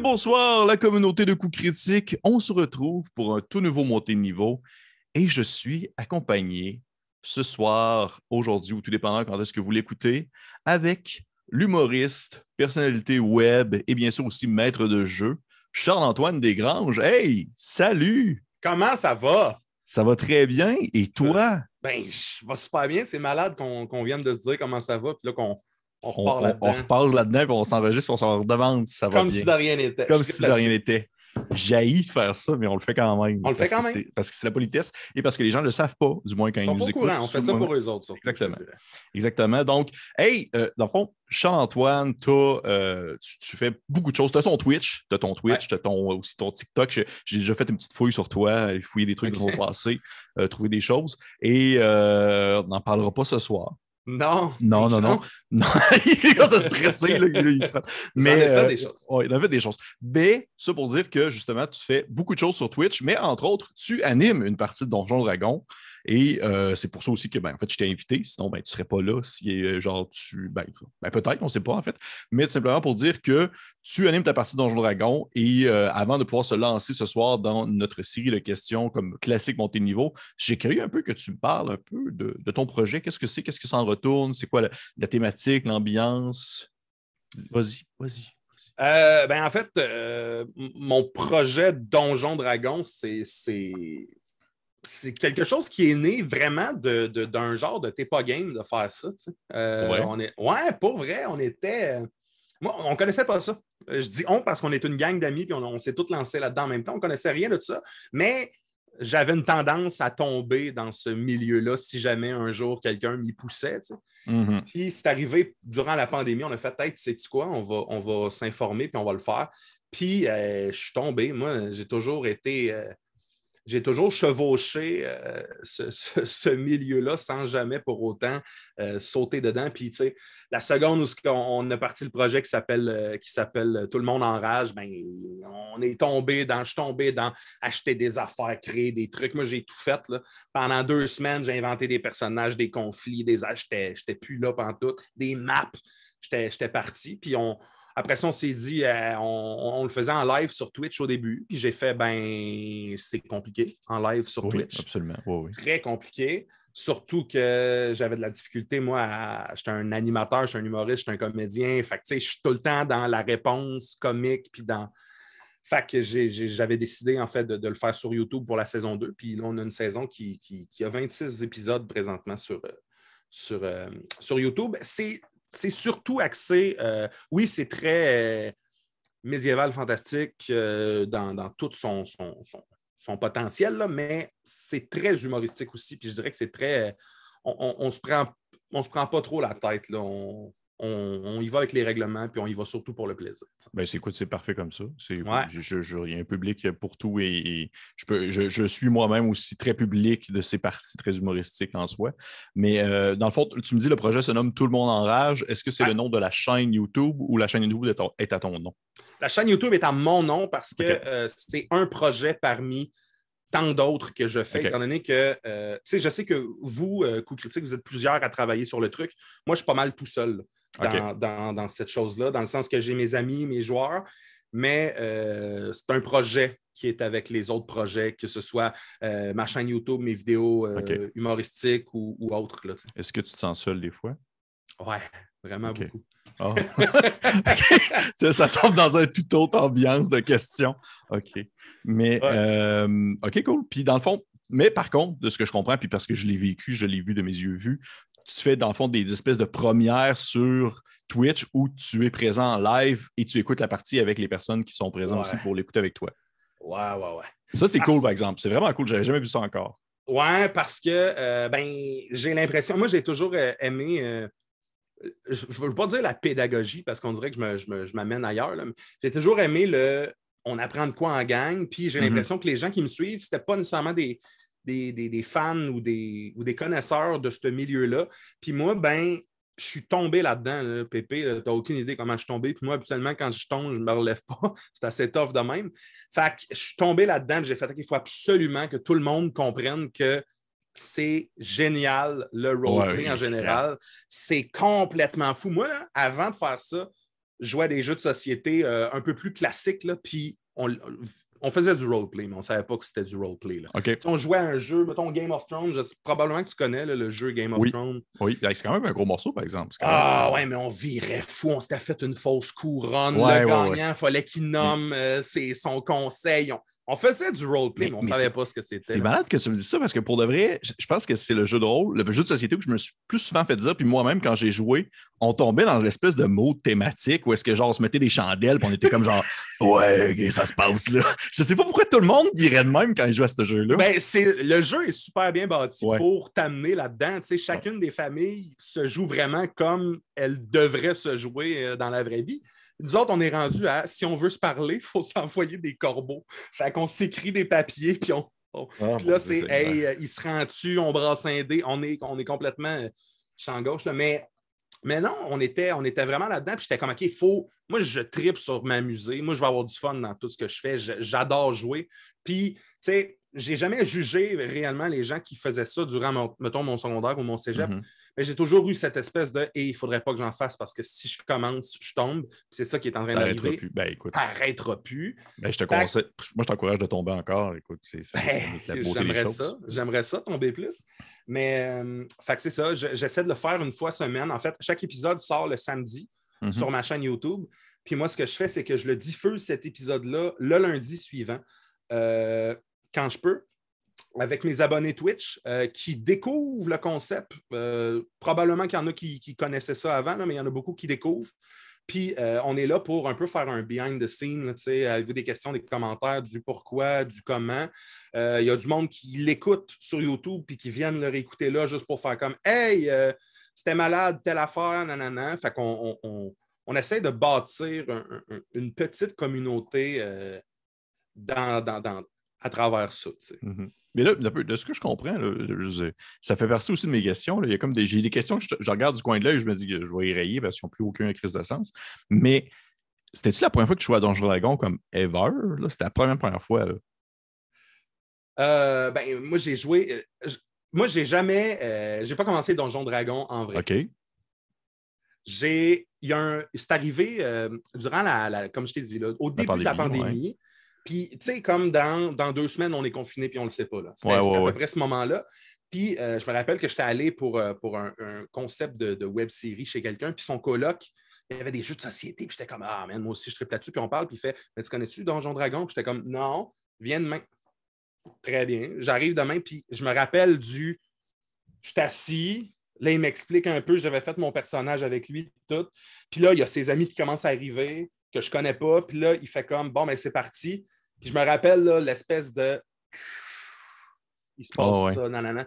bonsoir, la communauté de coups critiques. On se retrouve pour un tout nouveau montée de niveau et je suis accompagné ce soir, aujourd'hui ou tout dépendant quand est-ce que vous l'écoutez, avec l'humoriste, personnalité web et bien sûr aussi maître de jeu, Charles-Antoine Desgranges. Hey, salut! Comment ça va? Ça va très bien. Et toi? Ben, je va super bien. C'est malade qu'on vienne de se dire comment ça va, puis là qu'on on repart là-dedans. On, là-dedans, puis on s'enregistre, on s'en redemande si ça va Comme bien. Comme si de rien n'était. Comme si de rien n'était. J'haïs de faire ça, mais on le fait quand même. On le fait quand même. Parce que c'est la politesse et parce que les gens ne le savent pas, du moins quand ils, ils nous écoutent. On fait ça pour eux autres. Exactement. Exactement. Donc, hey, euh, dans le fond, Charles-Antoine, euh, tu, fais beaucoup de choses. Tu as ton Twitch, tu as ton Twitch, tu as ton, aussi ton TikTok. J'ai déjà fait une petite fouille sur toi, fouiller des trucs okay. qui vont passer, euh, trouver des choses. Et on n'en parlera pas ce soir. Non. Non, non, non. non. il commence à stresser. Là, il se mais, il a fait des choses. Euh, il a fait des choses. Mais ça pour dire que justement, tu fais beaucoup de choses sur Twitch, mais entre autres, tu animes une partie de Donjon Dragon. Et euh, c'est pour ça aussi que, ben, en fait, je t'ai invité. Sinon, ben, tu ne serais pas là si, euh, genre, tu. Ben, ben, peut-être, on ne sait pas, en fait. Mais tout simplement pour dire que tu animes ta partie Donjon Dragon. Et euh, avant de pouvoir se lancer ce soir dans notre série de questions comme classique montée de niveau, j'ai cru un peu que tu me parles un peu de, ton projet. Qu'est-ce que c'est? Qu'est-ce que ça en retourne? C'est quoi la, thématique, l'ambiance? Vas-y, vas-y. ben en fait, mon projet Donjon Dragon, c'est c'est quelque chose qui est né vraiment d'un de, genre de t'es pas game de faire ça. Euh, ouais. On est, ouais, pour vrai, on était. Euh, moi, on connaissait pas ça. Je dis on parce qu'on est une gang d'amis puis on, s'est tous lancés là-dedans en même temps. On connaissait rien de ça. Mais j'avais une tendance à tomber dans ce milieu-là si jamais un jour quelqu'un m'y poussait. Mm-hmm. Puis c'est arrivé durant la pandémie, on a fait peut-être, sais-tu quoi, on va, on va s'informer puis on va le faire. Puis euh, je suis tombé. Moi, j'ai toujours été j'ai toujours chevauché euh, ce, milieu-là sans jamais pour autant euh, sauter dedans. Puis, tu sais, la seconde où on, a parti le projet qui s'appelle euh, qui s'appelle Tout le monde en rage, ben, on est tombé dans, je suis tombé dans acheter des affaires, créer des trucs. Moi, j'ai tout fait. Là. Pendant deux semaines, j'ai inventé des personnages, des conflits, des Je J'étais plus là pendant tout, des maps. J'étais parti. Puis on, après ça, on s'est dit, euh, on, le faisait en live sur Twitch au début. Puis j'ai fait, ben, c'est compliqué en live sur Twitch. Absolument. Très compliqué. Surtout que j'avais de la difficulté, moi, j'étais un animateur, j'étais un humoriste, j'étais un comédien. Fait que, je suis tout le temps dans la réponse comique, puis dans. Fait que j'avais décidé, en fait, de, le faire sur YouTube pour la saison 2. Puis là, on a une saison qui, a 26 épisodes présentement sur, euh, sur, euh, sur YouTube. C'est c'est surtout axé, euh, oui, c'est très euh, médiéval fantastique euh, dans, tout son, potentiel, mais c'est très humoristique aussi. Puis je dirais que c'est très. On, se prend, on se pas trop la tête. On, y va avec les règlements, puis on y va surtout pour le plaisir. Ben, c'est c'est parfait comme ça. Je, il y a un public pour tout et, je, peux, je, suis moi-même aussi très public de ces parties très humoristiques en soi. Mais euh, dans le fond, tu me dis le projet se nomme Tout le monde en rage. Est-ce que c'est le nom de la chaîne YouTube ou la chaîne YouTube est, à ton nom? La chaîne YouTube est à mon nom parce que euh, c'est un projet parmi tant d'autres que je fais, étant donné que, euh, tu sais, je sais que vous, Coup Critique, vous êtes plusieurs à travailler sur le truc. Moi, je suis pas mal tout seul dans, cette chose-là, dans le sens que j'ai mes amis, mes joueurs, mais euh, c'est un projet qui est avec les autres projets, que ce soit euh, ma chaîne YouTube, mes vidéos euh, humoristiques ou, autres. Est-ce que tu te sens seul des fois? Ouais, vraiment beaucoup. Ah. ça tombe dans une toute autre ambiance de questions. OK. Mais, OK, cool. Puis, dans le fond, mais par contre, de ce que je comprends, puis parce que je l'ai vécu, je l'ai vu de mes yeux vus, tu fais dans le fond des espèces de premières sur Twitch où tu es présent en live et tu écoutes la partie avec les personnes qui sont présentes aussi pour l'écouter avec toi. Ouais, ouais, ouais. Ça, c'est cool, par exemple. C'est vraiment cool. J'avais jamais vu ça encore. Ouais, parce que euh, ben, j'ai l'impression, moi, j'ai toujours euh, aimé. Euh, je ne veux pas dire la pédagogie parce qu'on dirait que je m'amène ailleurs. J'ai toujours aimé le on apprend de quoi en gang. Puis j'ai mm-hmm. l'impression que les gens qui me suivent, ce n'était pas nécessairement des, des, des, fans ou des, ou des connaisseurs de ce milieu-là. Puis moi, ben, je suis tombé là-dedans, Pépé. Tu n'as aucune idée comment je suis tombé. Puis moi, habituellement, quand je tombe, je ne me relève pas. C'est assez tough de même. Fait que je suis tombé là-dedans. J'ai fait qu'il faut absolument que tout le monde comprenne que c'est génial, le roleplay en général. C'est complètement fou. Moi, avant de faire ça, je jouais à des jeux de société euh, un peu plus classiques, puis on, on faisait du roleplay, mais on ne savait pas que c'était du roleplay. On jouait à un jeu, mettons Game of Thrones, probablement que tu connais le jeu Game of Thrones. Oui, ben, c'est quand même un gros morceau, par exemple. Ah ouais, mais on virait fou, on s'était fait une fausse couronne. le gagnant, il fallait qu'il nomme euh, son conseil. On faisait du roleplay, mais, on ne savait pas ce que c'était. C'est malade que tu me dises ça parce que pour de vrai, je pense que c'est le jeu de rôle, le jeu de société où je me suis plus souvent fait dire. Puis moi-même, quand j'ai joué, on tombait dans l'espèce de mode thématique où est-ce que genre on se mettait des chandelles puis on était comme genre Ouais, ça se passe là. Je sais pas pourquoi tout le monde irait de même quand il joue à ce jeu-là. Ben, le jeu est super bien bâti pour t'amener là-dedans. Chacune des familles se joue vraiment comme elle devrait se jouer euh, dans la vraie vie. Nous autres, on est rendu à si on veut se parler, il faut s'envoyer des corbeaux. Fait qu'on s'écrit des papiers, puis on. Ah, puis là, c'est Hey, euh, il se rend dessus, on brasse un dé, on est, on est complètement euh, champ gauche. Là. Mais, mais non, on était, on était vraiment là-dedans. Puis j'étais comme OK, il faut. Moi, je tripe sur m'amuser. Moi, je vais avoir du fun dans tout ce que je fais. J'adore jouer. Puis, tu sais, j'ai jamais jugé réellement les gens qui faisaient ça durant, mon, mettons, mon secondaire ou mon cégep. Mm-hmm. Mais j'ai toujours eu cette espèce de et il faudrait pas que j'en fasse parce que si je commence, je tombe. C'est ça qui est en train d'arriver. plus. Ben, écoute. plus. Ben, je te Moi, je t'encourage de tomber encore. Écoute, c'est ben, J'aimerais ça. J'aimerais ça tomber plus. Mais, euh, c'est ça. J'essaie de le faire une fois semaine. En fait, chaque épisode sort le samedi mm-hmm. sur ma chaîne YouTube. Puis moi, ce que je fais, c'est que je le diffuse cet épisode-là le lundi suivant. Euh, quand je peux avec mes abonnés Twitch euh, qui découvrent le concept. Euh, probablement qu'il y en a qui, connaissaient ça avant, mais il y en a beaucoup qui découvrent. Puis euh, on est là pour un peu faire un behind the scene, avez-vous des questions, des commentaires, du pourquoi, du comment? Il y a du monde qui l'écoute sur YouTube puis qui viennent le réécouter là juste pour faire comme Hey, c'était malade, telle affaire, nanana. Fait qu'on on, essaie de bâtir une petite communauté à travers ça. Mm-hmm. Mais là, de ce que je comprends, ça fait partie aussi de mes questions. Il y a comme des, j'ai des questions que je, regarde du coin de l'œil, je me dis que je vais y rayer parce qu'ils n'ont plus aucune crise de sens. Mais c'était-tu la première fois que tu jouais à Donjon Dragon comme ever? C'était la première, première fois. Euh, ben, moi, j'ai joué. Euh, moi, j'ai jamais. Euh, j'ai pas commencé Donjon Dragon en vrai. OK. J'ai. Il y a un. C'est arrivé durant la, Comme je t'ai dit, là, au début de la pandémie. Puis, tu sais, comme dans, deux semaines, on est confiné puis on ne le sait pas. C'était à peu près ce moment-là. Puis, euh, je me rappelle que j'étais allé pour, euh, pour un, concept de, web série chez quelqu'un, puis son coloc, il y avait des jeux de société, puis j'étais comme, ah, man, moi aussi, je tripe là-dessus, puis on parle, puis il fait, mais tu connais-tu Donjon Dragon? Puis j'étais comme, non, viens demain. Très bien. J'arrive demain, puis je me rappelle du, je suis assis, là, il m'explique un peu, j'avais fait mon personnage avec lui, tout. Puis là, il y a ses amis qui commencent à arriver que je connais pas. Puis là, il fait comme bon, mais ben, c'est parti. Puis je me rappelle l'espèce de. Il se passe oh, ça, nanana.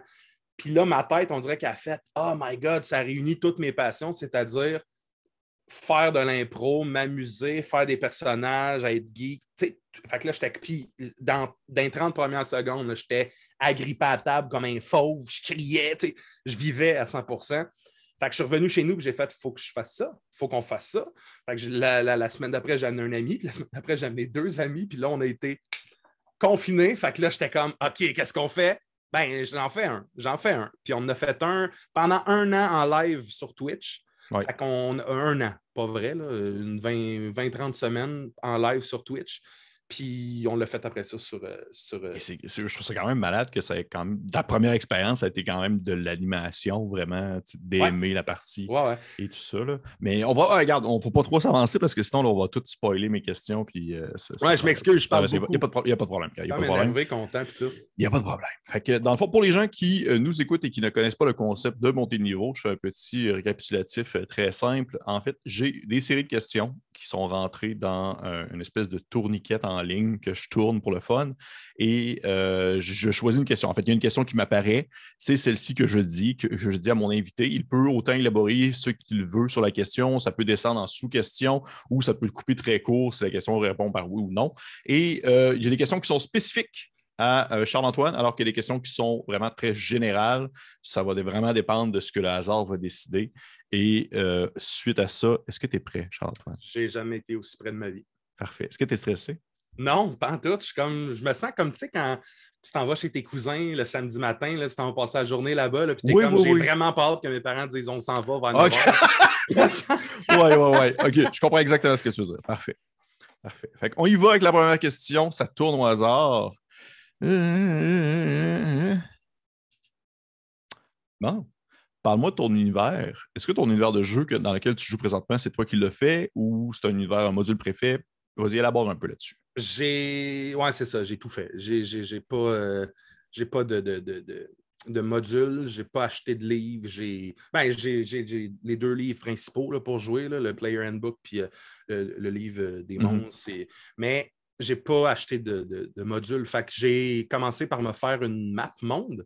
Puis là, ma tête, on dirait qu'elle a fait Oh my God, ça réunit toutes mes passions, c'est-à-dire faire de l'impro, m'amuser, faire des personnages, être geek. fait que là, j'étais. Puis dans, dans les 30 premières secondes, j'étais agrippé à table comme un fauve, je criais, je vivais à 100 fait que je suis revenu chez nous et j'ai fait il faut que je fasse ça, il faut qu'on fasse ça. Fait que la, semaine d'après, j'ai amené un ami, puis la semaine d'après, j'ai amené deux amis, puis là, on a été confinés. Fait que là, j'étais comme OK, qu'est-ce qu'on fait? Ben, j'en fais un. J'en fais un. Puis on en a fait un pendant un an en live sur Twitch. Fait qu'on a un an, pas vrai, là, une 20-30 semaines en live sur Twitch. Puis on l'a fait après ça sur. Euh, sur euh, je trouve ça quand même malade que ça ait quand même. Ta première expérience, a été quand même de l'animation, vraiment, d'aimer la partie et tout ça. Là. Mais on va. Ah, regarde, on ne peut pas trop s'avancer parce que sinon, on va tout spoiler mes questions. Puis, euh, ouais, je m'excuse, je parle. Il n'y a, pas de problème. Il n'y a pas de problème. Il n'y a pas de problème. Fait que, dans le fond, pour les gens qui nous écoutent et qui ne connaissent pas le concept de monter de niveau, je fais un petit récapitulatif très simple. En fait, j'ai des séries de questions qui sont rentrées dans une espèce de tourniquet en en ligne que je tourne pour le fun. Et euh, je, choisis une question. En fait, il y a une question qui m'apparaît. C'est celle-ci que je dis, que je dis à mon invité. Il peut autant élaborer ce qu'il veut sur la question. Ça peut descendre en sous-question ou ça peut couper très court si la question répond par oui ou non. Et euh, il y a des questions qui sont spécifiques à euh, Charles-Antoine, alors qu'il y a des questions qui sont vraiment très générales. Ça va vraiment dépendre de ce que le hasard va décider. Et euh, suite à ça, est-ce que tu es prêt, Charles-Antoine? J'ai jamais été aussi près de ma vie. Parfait. Est-ce que tu es stressé? Non, pas en tout. Je, comme, je me sens comme, tu sais, quand tu t'en vas chez tes cousins le samedi matin, là, tu t'en vas passer la journée là-bas, là, puis t'es comme, j'ai vraiment peur que mes parents disent on s'en va vers okay. Oui, oui, oui. OK, je comprends exactement ce que tu veux dire. Parfait. Parfait. Fait on y va avec la première question. Ça tourne au hasard. Bon. Parle-moi de ton univers. Est-ce que ton univers de jeu dans lequel tu joues présentement, c'est toi qui le fais ou c'est un univers, un module préfet? Vas-y, élabore un peu là-dessus. J'ai. Ouais, c'est ça, j'ai tout fait. J'ai pas, euh, pas de, de, de, de module, j'ai pas acheté de livres. J'ai ben, les deux livres principaux là, pour jouer, là, le Player Handbook puis euh, le, livre euh, des mhm. monstres. Mais j'ai pas acheté de, de, module. Fait que j'ai commencé par me faire une map monde.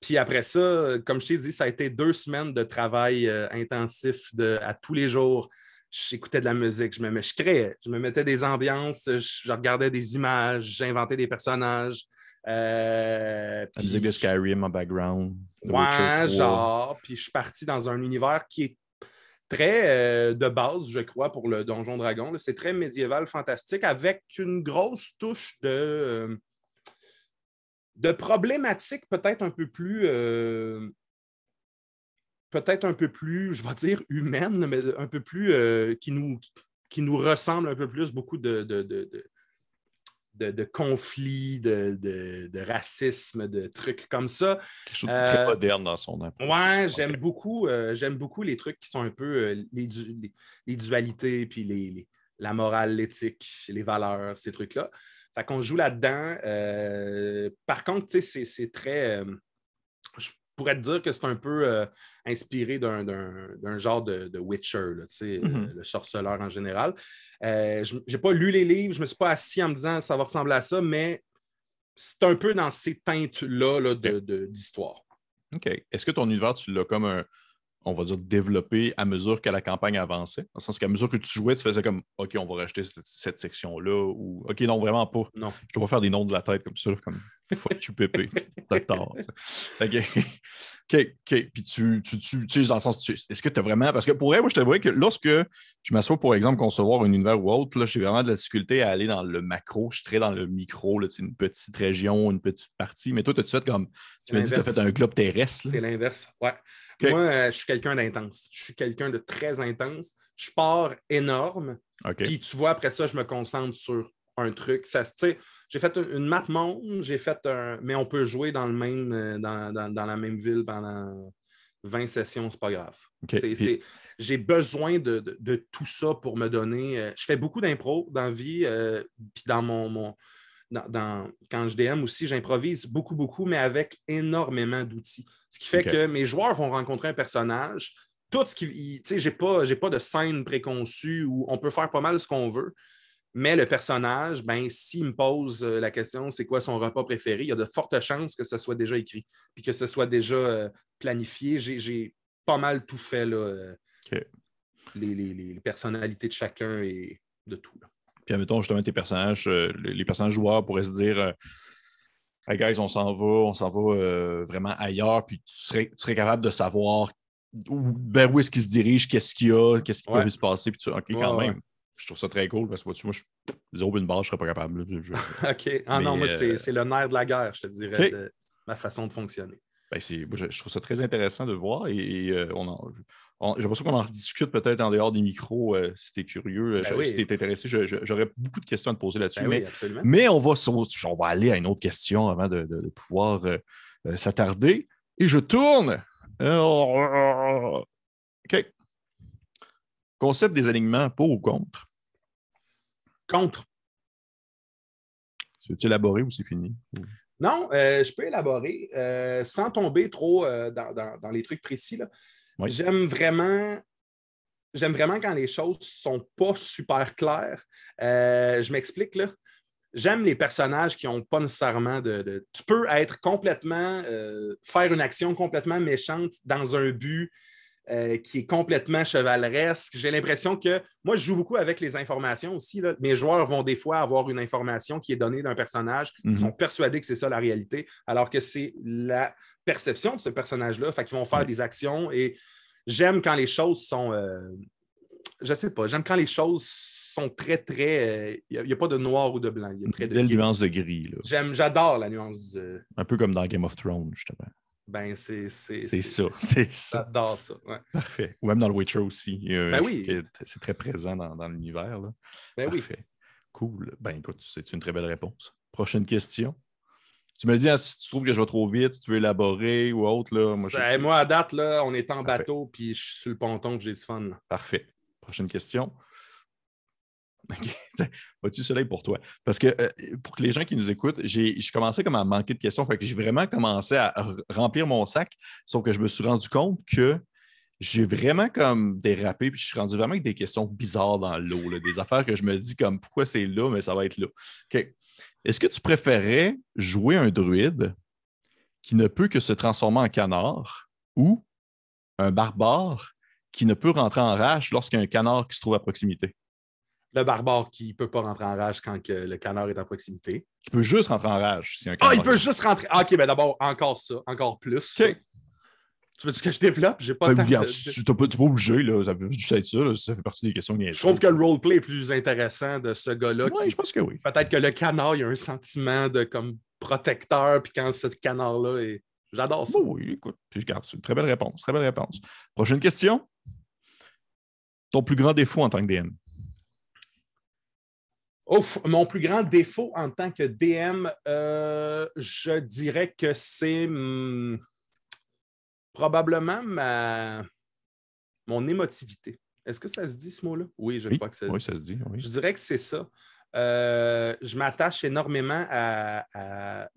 Puis après ça, comme je t'ai dit, ça a été deux semaines de travail intensif de, à tous les jours j'écoutais de la musique, je, me, je créais, je me mettais des ambiances, je, regardais des images, j'inventais des personnages. Euh, la musique de Skyrim en background. Ouais, genre. Puis je suis parti dans un univers qui est très euh, de base, je crois, pour le Donjon Dragon. C'est très médiéval, fantastique, avec une grosse touche de, euh, de problématiques peut-être un peu plus peut-être un peu plus, je vais dire humaine, mais un peu plus euh, qui, nous, qui nous ressemble un peu plus, beaucoup de, de, de, conflits, de, racisme, de trucs comme ça. Quelque chose de très euh, moderne dans son approche. Ouais, j'aime beaucoup, euh, j'aime beaucoup les trucs qui sont un peu les, les, dualités, puis les, la morale, l'éthique, les valeurs, ces trucs-là. Fait qu'on joue là-dedans. par contre, c'est très pourrais te dire que c'est un peu euh, inspiré d'un genre de, Witcher, mm-hmm. le sorceleur en général. Euh, je n'ai pas lu les livres, je ne me suis pas assis en me disant ça va ressembler à ça, mais c'est un peu dans ces teintes-là d'histoire. OK. Est-ce que ton univers, tu l'as comme un, on va dire, développer à mesure que la campagne avançait? Dans le sens qu'à mesure que tu jouais, tu faisais comme OK, on va racheter cette, section-là ou OK, non, vraiment pas. Non. Je dois faire des noms de la tête comme ça, comme fuck you pépé. Docteur. OK. OK, OK. Puis tu, tu, tu, tu dans le sens, est-ce que tu as vraiment. Parce que pour vrai, moi, je te vois que lorsque je m'assois, pour exemple, concevoir un univers ou autre, là, j'ai vraiment de la difficulté à aller dans le macro. Je suis très dans le micro, là, une petite région, une petite partie. Mais toi, tu as fait comme. Tu m'as dit que tu as fait un globe terrestre. C'est l'inverse. Ouais. Moi, euh, je suis quelqu'un d'intense. Je suis quelqu'un de très intense. Je pars énorme. Puis tu vois, après ça, je me concentre sur un truc. Ça, j'ai fait une map monde, j'ai fait un. Mais on peut jouer dans, le même, euh, dans, la même ville pendant 20 sessions, c'est pas grave. J'ai besoin de, tout ça pour me donner. Euh, je fais beaucoup d'impro dans la vie, puis dans mon, dans, quand je DM aussi, j'improvise beaucoup, beaucoup, mais avec énormément d'outils. Ce qui fait que mes joueurs vont rencontrer un personnage. Tout ce qui. Tu sais, j'ai pas, pas de scène préconçue où on peut faire pas mal ce qu'on veut. Mais le personnage, ben, s'il me pose euh, la question c'est quoi son repas préféré, il y a de fortes chances que ce soit déjà écrit, puis que ce soit déjà euh, planifié. J'ai pas mal tout fait, là, euh, les, personnalités de chacun et de tout. Puis, admettons, justement, tes personnages, les personnages joueurs pourraient se dire Hey guys, on s'en va, on s'en va euh, vraiment ailleurs, puis tu serais, tu serais capable de savoir où, vers où est-ce qu'il se dirige, qu'est-ce qu'il y a, qu'est-ce qui peut se passer, puis tu OK, quand même. Je trouve ça très cool parce que vois-tu, moi, je, zéro une barre, je serais pas capable. OK. Ah non, moi, c'est le nerf de la guerre, je te dirais, de ma façon de fonctionner. Ben, je, trouve ça très intéressant de voir et, on en, j'ai l'impression qu'on en rediscute peut-être en dehors des micros euh, si tu es curieux, euh, ben si tu es intéressé. J'aurais beaucoup de questions à te poser là-dessus. Ben mais, on, va, on va aller à une autre question avant de, pouvoir euh, s'attarder. Et je tourne. OK. Concept des alignements, pour ou contre? Contre. Tu veux-tu élaborer ou c'est fini? Non, je peux élaborer sans tomber trop dans, les trucs précis. J'aime vraiment. J'aime vraiment quand les choses ne sont pas super claires. Euh, je m'explique là. J'aime les personnages qui n'ont pas nécessairement de, Tu peux être complètement. Euh, faire une action complètement méchante dans un but euh, qui est complètement chevaleresque. J'ai l'impression que moi, je joue beaucoup avec les informations aussi. Mes joueurs vont des fois avoir une information qui est donnée d'un personnage. Ils Mhm. sont persuadés que c'est ça la réalité, alors que c'est la perception de ce personnage-là. Fait qu'ils vont faire des actions et j'aime quand les choses sont. euh, je sais pas, j'aime quand les choses sont très, très. Il n'y a, pas de noir ou de blanc. Il y a très de nuance de gris. J'aime, j'adore la nuance. de- Un peu comme dans Game of Thrones, justement. Ben, c'est. Ça. C'est ça. J'adore ça. ouais. Parfait. Ou même dans le Witcher aussi. euh, Ben oui. que C'est très présent dans, dans l'univers. Ben oui. Parfait. Cool. Ben écoute, c'est une très belle réponse. Prochaine question. Tu me le dis hein, si tu trouves que je vais trop vite, si tu veux élaborer ou autre. Là, moi, moi, à date, là, on est en Parfait. bateau, puis je suis sur le ponton, puis j'ai du fun. Parfait. Prochaine question. Vas-tu soleil pour toi? Parce que euh, pour les gens qui nous écoutent, j'ai commencé comme à manquer de questions. J'ai vraiment commencé à remplir mon sac, sauf que je me suis rendu compte que j'ai vraiment comme dérapé, puis je suis rendu vraiment avec des questions bizarres dans l'eau, des affaires que je me dis comme pourquoi c'est là, mais ça va être là. OK. Est-ce que tu préférais jouer un druide qui ne peut que se transformer en canard ou un barbare qui ne peut rentrer en rage lorsqu'il y a un canard qui se trouve à proximité? Le barbare qui ne peut pas rentrer en rage quand que le canard est à proximité. Qui peut juste rentrer en rage si un Ah, il peut juste rentrer. Ah, OK, ben d'abord, encore ça, encore plus. OK. Tu veux que je développe? J'ai pas Ben, regarde, de- tu n'es pas, obligé, là, ça peut juste être ça, là, ça fait partie des questions Je trouve que le roleplay est plus intéressant de ce gars-là. Oui, qui- je pense que oui. Peut-être que le canard, il a un sentiment de comme protecteur, puis quand ce canard-là est. J'adore ça. Oui, écoute, puis je garde ça. Très belle réponse, très belle réponse. Prochaine question. Ton plus grand défaut en tant que DM? Ouf, mon plus grand défaut en tant que DM, euh, je dirais que c'est hmm, probablement ma... mon émotivité. Est-ce que ça se dit ce mot-là? Oui, je Oui, crois que ça se oui, dit. ça se dit. Oui. Je dirais que c'est ça. Euh, je m'attache énormément à, à-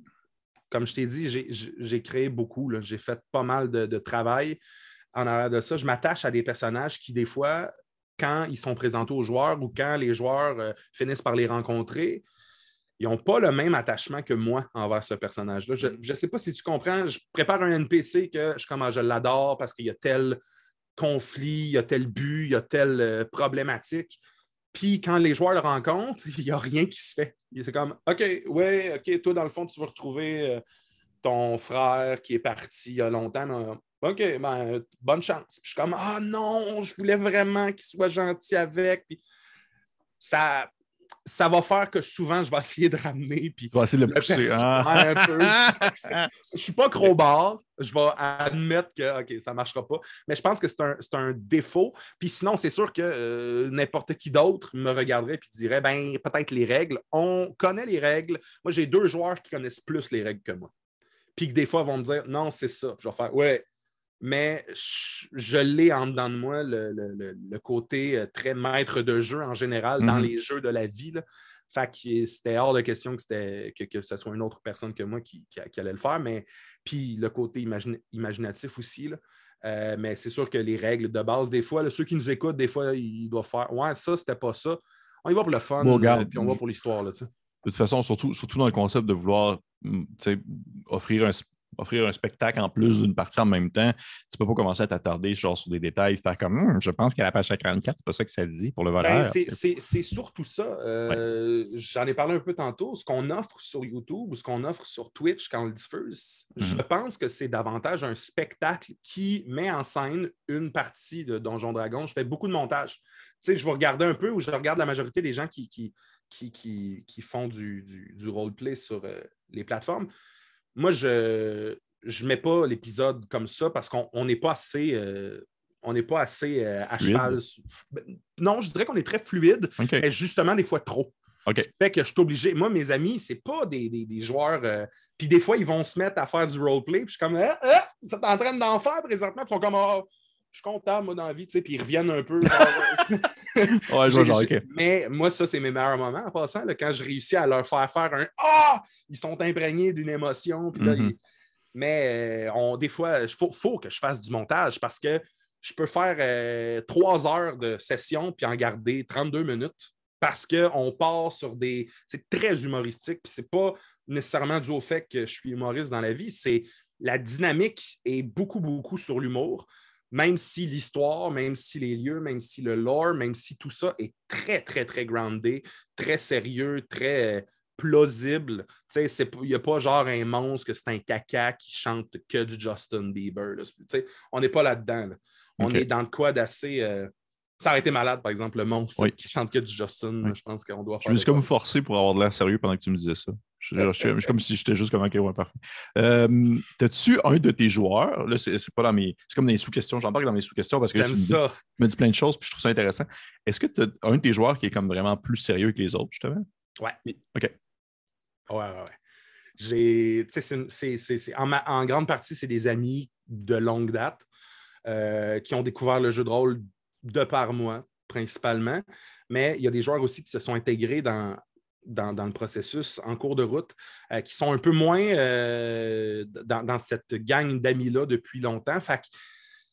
Comme je t'ai dit, j'ai- créé beaucoup. J'ai fait pas mal de, de travail en arrière de ça. Je m'attache à des personnages qui, des fois, quand ils sont présentés aux joueurs ou quand les joueurs euh, finissent par les rencontrer, ils n'ont pas le même attachement que moi envers ce personnage-là. Je ne sais pas si tu comprends. Je prépare un NPC que je, comment, je l'adore parce qu'il y a tel conflit, il y a tel but, il y a telle euh, problématique. Puis quand les joueurs le rencontrent, il n'y a rien qui se fait. C'est comme OK, ouais, OK, toi, dans le fond, tu vas retrouver euh, ton frère qui est parti il y a longtemps. OK, ben, bonne chance. Puis je suis comme Ah non, je voulais vraiment qu'il soit gentil avec. Puis ça, ça va faire que souvent, je vais essayer de ramener. Puis Tu vas essayer de le pousser. perso- hein? ouais, un peu. je suis pas crowbar. Je vais admettre que OK, ça ne marchera pas. Mais je pense que c'est un, un défaut. Puis sinon, c'est sûr que euh, n'importe qui d'autre me regarderait et dirait ben peut-être les règles. On connaît les règles. Moi, j'ai deux joueurs qui connaissent plus les règles que moi. Puis que des fois vont me dire non, c'est ça. Je vais faire ouais. Mais je, je l'ai en dedans de moi, le, le- le- côté euh, très maître de jeu en général dans Mhm. les jeux de la vie. là. Fait que c'était hors de question que, c'était, que, que ce soit une autre personne que moi qui, qui- qui allait le faire. Mais puis le côté imagina- imaginatif aussi. là. Euh, mais c'est sûr que les règles de base, des fois, là, ceux qui nous écoutent, des fois, ils doivent faire Ouais, ça, c'était pas ça. On y va pour le fun, Bon, euh, puis on va pour l'histoire. De toute façon, surtout, surtout dans le concept de vouloir mm, offrir un, offrir un spectacle en plus d'une partie en même temps, tu peux pas commencer à t'attarder genre, sur des détails, faire comme Hum, je pense qu'à la page 44, c'est pas ça que ça dit pour le Ben, c'est- sais. c'est c'est surtout ça. Euh, J'en ai parlé un peu tantôt. Ce qu'on offre sur YouTube ou ce qu'on offre sur Twitch quand on le diffuse, je Mhm. pense que c'est davantage un spectacle qui met en scène une partie de Donjon Dragon. Je fais beaucoup de montage. Tu sais, je vais regarder un peu ou je regarde la majorité des gens qui, qui, qui, qui, qui font du, du, du roleplay sur euh, les plateformes. Moi, je ne mets pas l'épisode comme ça parce qu'on on n'est pas assez. euh, on n'est pas assez euh, à Fluide. cheval. Non, je dirais qu'on est très fluide, mais justement, des fois trop. OK. Ce qui fait que je suis obligé. Moi, mes amis, c'est pas des, des- des joueurs. euh, Puis des fois, ils vont se mettre à faire du roleplay. Puis je suis comme, ah, ah, vous êtes en train d'en faire présentement. Puis ils sont comme, Ah, je suis comptable, moi, dans la vie. Tu sais, puis ils reviennent un peu. Ouais, je genre. Mais moi, ça, c'est mes meilleurs moments en passant. là, quand je réussis à leur faire faire un Ah! Ils sont imprégnés d'une émotion. Puis là, Mhm. ils- Mais euh, on, des fois, il faut, faut que je fasse du montage parce que je peux faire euh, trois heures de session puis en garder 32 minutes parce qu'on part sur des. C'est très humoristique. Puis c'est pas nécessairement dû au fait que je suis humoriste dans la vie. C'est la dynamique est beaucoup, beaucoup sur l'humour. Même si l'histoire, même si les lieux, même si le lore, même si tout ça est très, très, très groundé, très sérieux, très plausible. Il n'y a pas genre un monstre que c'est un caca qui chante que du Justin Bieber. On n'est pas là-dedans. On est dans le quoi d'assez. Euh, ça aurait été malade, par exemple, le monstre qui chante que du Justin. Je pense qu'on doit faire. Je me suis comme forcé pour avoir de l'air sérieux pendant que tu me disais ça. Je, suis comme si j'étais juste comme un ouais, parfait. Euh, T'as-tu un de tes joueurs? Là, c'est pas dans mes. C'est comme dans les sous-questions. J'en parle dans mes sous-questions parce que tu me, dis, plein de choses puis je trouve ça intéressant. Est-ce que tu as un de tes joueurs qui est comme vraiment plus sérieux que les autres, justement? Ouais. OK. Ouais, ouais, ouais. J'ai, en, en, grande partie, c'est des amis de longue date euh, qui ont découvert le jeu de rôle de par moi, principalement. Mais il y a des joueurs aussi qui se sont intégrés dans, dans, le processus en cours de route, euh, qui sont un peu moins euh, dans, dans, cette gang d'amis-là depuis longtemps. Fait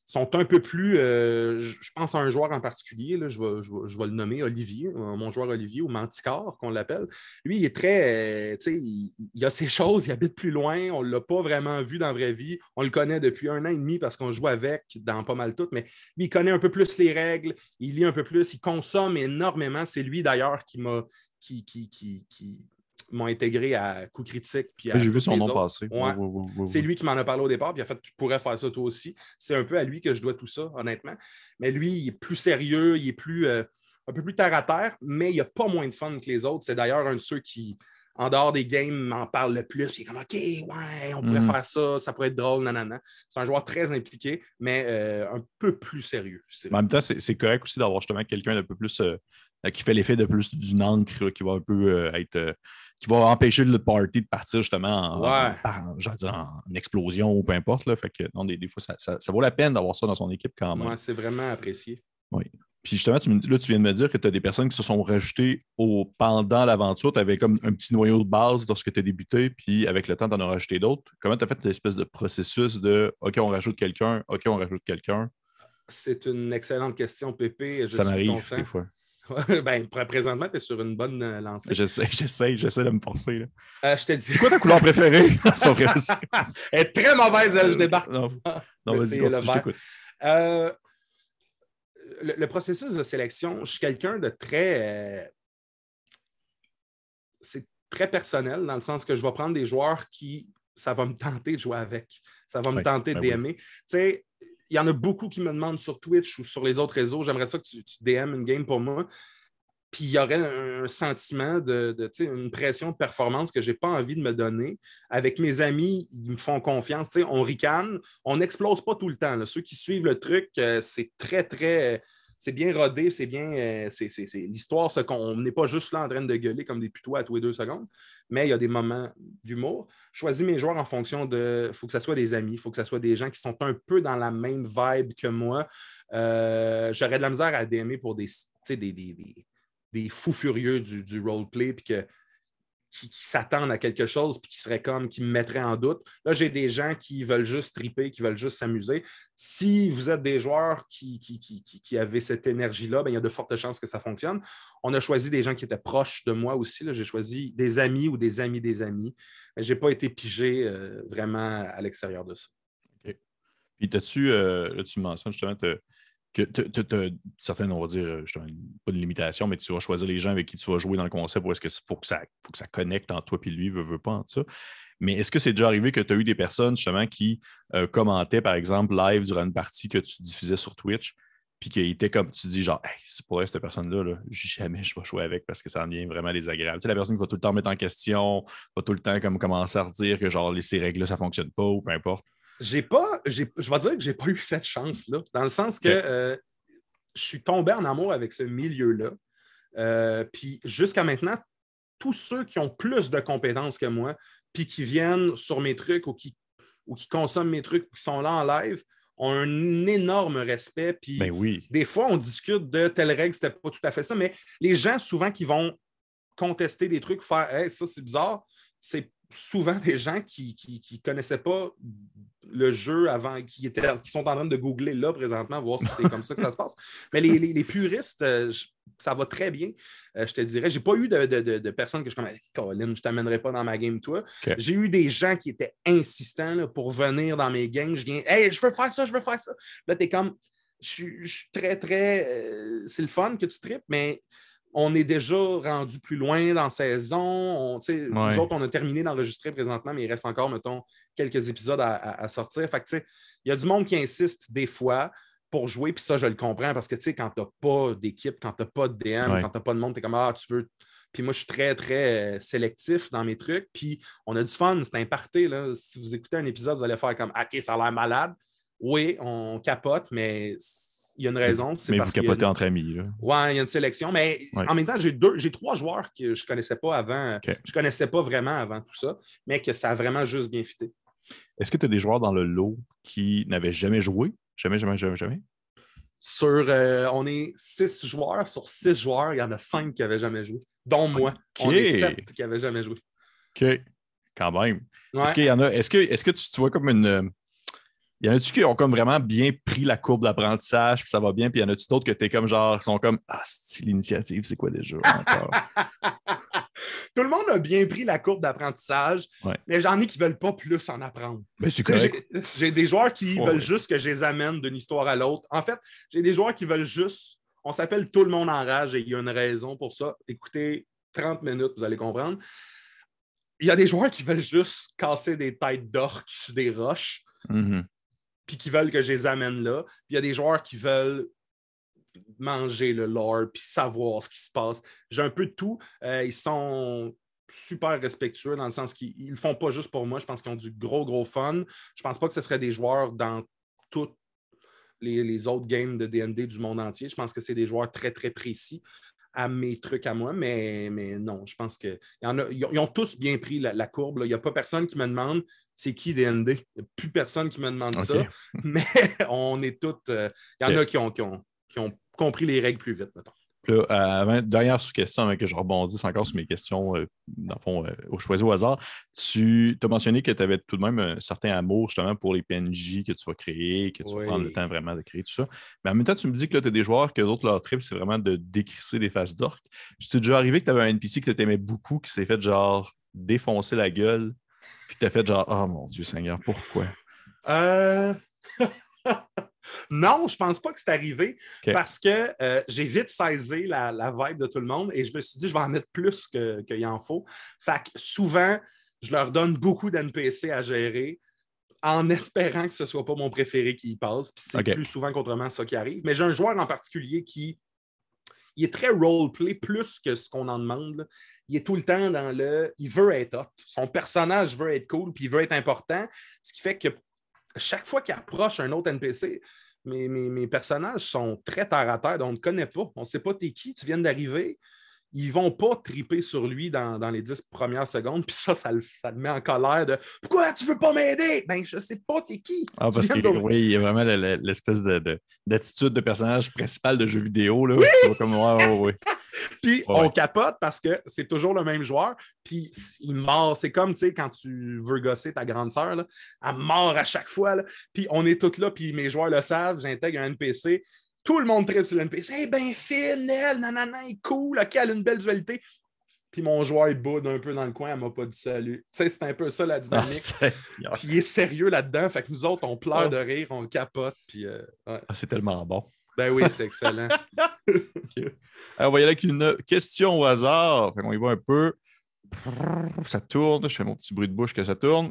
sont un peu plus, euh, je pense à un joueur en particulier, je, vais, je, le nommer Olivier, mon joueur Olivier, ou Manticore, qu'on l'appelle. Lui, il est très, tu sais, il, a ses choses, il habite plus loin, on ne l'a pas vraiment vu dans la vraie vie. On le connaît depuis un an et demi parce qu'on joue avec dans pas mal tout, mais lui, il connaît un peu plus les règles, il lit un peu plus, il consomme énormément. C'est lui d'ailleurs qui m'a qui, qui, qui, m'ont intégré à Coup Critique. J'ai vu son nom passer. c'est lui qui m'en a parlé au départ, puis a fait Tu pourrais faire ça toi aussi. C'est un peu à lui que je dois tout ça, honnêtement. Mais lui, il est plus sérieux, il est plus euh, un peu plus terre à terre, mais il a pas moins de fun que les autres. C'est d'ailleurs un de ceux qui, en dehors des games, m'en parle le plus. Il est comme OK, ouais, on pourrait mm. faire ça, ça pourrait être drôle, nanana. C'est un joueur très impliqué, mais euh, un peu plus sérieux. En même temps, c'est correct aussi d'avoir justement quelqu'un d'un peu plus. Euh, qui fait l'effet de plus d'une encre, qui va un peu être qui va empêcher le party de partir justement en, en, explosion ou peu importe. Là. Fait que non, des, fois, ça, vaut la peine d'avoir ça dans son équipe quand même. Ouais, c'est vraiment apprécié. Oui. Puis justement, tu, là, tu viens de me dire que tu as des personnes qui se sont rajoutées au, pendant l'aventure. Tu avais comme un petit noyau de base lorsque tu as débuté, puis avec le temps, tu en as rajouté d'autres. Comment tu as fait l'espèce de processus de OK, on rajoute quelqu'un, OK, on rajoute quelqu'un? C'est une excellente question, Pépé. ça m'arrive des fois. ben, présentement, tu es sur une bonne euh, lancée. J'essaie, j'essaie, j'essaie de me forcer. Là. Euh, je te dis. C'est quoi ta couleur préférée? c'est pas vrai. Elle est très mauvaise, elle, je débarque. Non, non vas-y, je t'écoute. Euh, le, processus de sélection, je suis quelqu'un de très. c'est très personnel, dans le sens que je vais prendre des joueurs qui. Ça va me tenter de jouer avec. Ça va me tenter ben Tu sais, il y en a beaucoup qui me demandent sur Twitch ou sur les autres réseaux, j'aimerais ça que tu, DM une game pour moi. Puis il y aurait un, sentiment de, une pression de performance que je n'ai pas envie de me donner. Avec mes amis, ils me font confiance. on ricane, on n'explose pas tout le temps. Ceux qui suivent le truc, euh, c'est très, très c'est bien rodé, c'est bien. Euh, c'est, l'histoire, ce qu'on n'est pas juste là en train de gueuler comme des putois à tous les deux secondes, mais il y a des moments d'humour. Choisis mes joueurs en fonction de. Il faut que ce soit des amis, il faut que ce soit des gens qui sont un peu dans la même vibe que moi. Euh, j'aurais de la misère à DMer pour des, des, fous furieux du, du roleplay, qui, s'attendent à quelque chose puis qui seraient comme, qui me mettraient en doute. Là, j'ai des gens qui veulent juste triper, qui veulent juste s'amuser. Si vous êtes des joueurs qui, qui, qui avaient cette énergie-là, ben, il y a de fortes chances que ça fonctionne. On a choisi des gens qui étaient proches de moi aussi. J'ai choisi des amis ou des amis des amis. Je n'ai pas été pigé euh, vraiment à l'extérieur de ça. OK. Puis, as-tu, euh, là, tu mentionnes justement, que certaines, on va dire, euh, pas de limitation, mais tu vas choisir les gens avec qui tu vas jouer dans le concept ou est-ce qu'il faut, que ça, faut que ça connecte entre toi et lui, veut, veut pas entre ça. Mais est-ce que c'est déjà arrivé que tu as eu des personnes justement qui euh, commentaient, par exemple, live durant une partie que tu diffusais sur Twitch, puis qui étaient comme tu dis, genre, c'est pour cette personne-là, là, jamais je vais jouer avec parce que ça en devient vraiment désagréable. Tu sais, la personne qui va tout le temps mettre en question, va tout le temps comme commencer à redire que genre, ces règles-là, ça ne fonctionne pas ou peu importe. J'ai pas, je vais dire que j'ai pas eu cette chance-là, dans le sens que euh, je suis tombé en amour avec ce milieu-là. Euh, puis jusqu'à maintenant, tous ceux qui ont plus de compétences que moi, puis qui viennent sur mes trucs ou qui, ou qui consomment mes trucs, qui sont là en live, ont un énorme respect. Puis ben oui. des fois, on discute de telle règle, c'était pas tout à fait ça, mais les gens, souvent, qui vont contester des trucs, faire hey, ça, c'est bizarre, c'est souvent des gens qui ne connaissaient pas le jeu avant, qui, était, qui sont en train de googler là présentement, voir si c'est comme ça que ça se passe. Mais les, puristes, euh, ça va très bien. Euh, je te dirais, j'ai pas eu de, personnes que je comme Colin, je t'amènerai pas dans ma game, toi. J'ai eu des gens qui étaient insistants pour venir dans mes games. Je viens, hey, je veux faire ça, je veux faire ça. Là, tu es comme, je suis très, très. Euh, c'est le fun que tu tripes, mais on est déjà rendu plus loin dans la saison. On, Nous autres, on a terminé d'enregistrer présentement, mais il reste encore, mettons, quelques épisodes à, sortir. Fait il y a du monde qui insiste des fois pour jouer, puis ça, je le comprends parce que quand tu n'as pas d'équipe, quand tu n'as pas de DM, quand tu n'as pas de monde, tu es comme Ah, tu veux. Puis moi, je suis très, très euh, sélectif dans mes trucs. Puis on a du fun, c'est un party. Là. Si vous écoutez un épisode, vous allez faire comme OK, ça a l'air malade. Oui, on capote, mais il y a une raison. Mais vous capotez entre amis. Oui, il y a une sélection. Mais en même temps, j'ai deux, j'ai trois joueurs que je ne connaissais pas avant. Je ne connaissais pas vraiment avant tout ça, mais que ça a vraiment juste bien fité. Est-ce que tu as des joueurs dans le lot qui n'avaient jamais joué? Jamais, jamais, jamais, jamais? Sur, euh, on est six joueurs. Sur six joueurs, il y en a cinq qui n'avaient jamais joué, dont moi. On est sept qui n'avaient jamais joué. OK. Quand même. Est-ce qu'il y en a. Est-ce que, est-ce que tu, tu vois comme une y en a-tu qui ont comme vraiment bien pris la courbe d'apprentissage, puis ça va bien, puis y en a-tu d'autres que t'es comme genre, sont comme Ah, c'est l'initiative, c'est quoi déjà Tout le monde a bien pris la courbe d'apprentissage, mais j'en ai qui ne veulent pas plus en apprendre. Ben, j'ai des joueurs qui veulent juste que je les amène d'une histoire à l'autre. En fait, j'ai des joueurs qui veulent juste. On s'appelle Tout le monde en rage et il y a une raison pour ça. Écoutez, 30 minutes, vous allez comprendre. Il y a des joueurs qui veulent juste casser des têtes d'orques sur des roches. Mm-hmm puis qui veulent que je les amène là. Puis il y a des joueurs qui veulent manger le lore puis savoir ce qui se passe. J'ai un peu de tout. Euh, ils sont super respectueux dans le sens qu'ils ne le font pas juste pour moi. Je pense qu'ils ont du gros, gros fun. Je pense pas que ce serait des joueurs dans toutes les, autres games de DND du monde entier. Je pense que c'est des joueurs très, très précis à mes trucs à moi, mais, mais non, je pense qu'ils ils ont tous bien pris la, courbe. Il n'y a pas personne qui me demande c'est qui DND. Il n'y a plus personne qui me demande ça, mais on est toutes. Euh, il y en a qui ont, qui ont, compris les règles plus vite, maintenant. Euh, dernière sous-question avant que je rebondisse encore sur mes questions, euh, dans le fond, au choisi au hasard. Tu as mentionné que tu avais tout de même un certain amour justement pour les PNJ que tu vas créer, que tu vas prendre le temps vraiment de créer tout ça. Mais en même temps, tu me dis que tu as des joueurs que d'autres, leur trip, c'est vraiment de décrisser des faces d'orques. Tu déjà arrivé que tu avais un NPC que tu aimais beaucoup qui s'est fait genre défoncer la gueule puis t'as fait genre, oh mon Dieu Seigneur, pourquoi? Euh... non, je pense pas que c'est arrivé parce que euh, j'ai vite saisi la, vibe de tout le monde et je me suis dit, je vais en mettre plus qu'il en faut. Fait que souvent, je leur donne beaucoup d'NPC à gérer en espérant que ce ne soit pas mon préféré qui y passe. Puis c'est plus souvent qu'autrement ça qui arrive. Mais j'ai un joueur en particulier qui il est très roleplay plus que ce qu'on en demande. Il est tout le temps dans le. Il veut être hot. Son personnage veut être cool, puis il veut être important. Ce qui fait que chaque fois qu'il approche un autre NPC, mes, mes, personnages sont très terre à terre, on ne connaît pas. On ne sait pas t'es qui, tu viens d'arriver ils vont pas triper sur lui dans, les dix premières secondes. Puis ça, ça le, met en colère de Pourquoi tu veux pas m'aider? Ben, je sais pas, t'es qui? Ah, parce que oui, il y a vraiment l'espèce d'attitude de, personnage principal de jeu vidéo. Là, oui! Puis on capote parce que c'est toujours le même joueur. Puis il mord. C'est comme, tu sais, quand tu veux gosser ta grande sœur, elle mord à chaque fois. Puis on est tous là, puis mes joueurs le savent. J'intègre un NPC. Tout le monde traite sur l'NPC. Eh ben fine, elle, nanana, est cool, ok, elle a une belle dualité. Puis mon joueur, il boude un peu dans le coin, elle m'a pas dit salut. Tu sais, c'est un peu ça la dynamique. Ah, puis il est sérieux là-dedans. Fait que nous autres, on pleure de rire, on capote. Puis, euh, ah, c'est tellement bon. Ben oui, c'est excellent. Alors, on va y aller avec une question au hasard. Fait qu'on y va un peu. Ça tourne. Je fais mon petit bruit de bouche que ça tourne.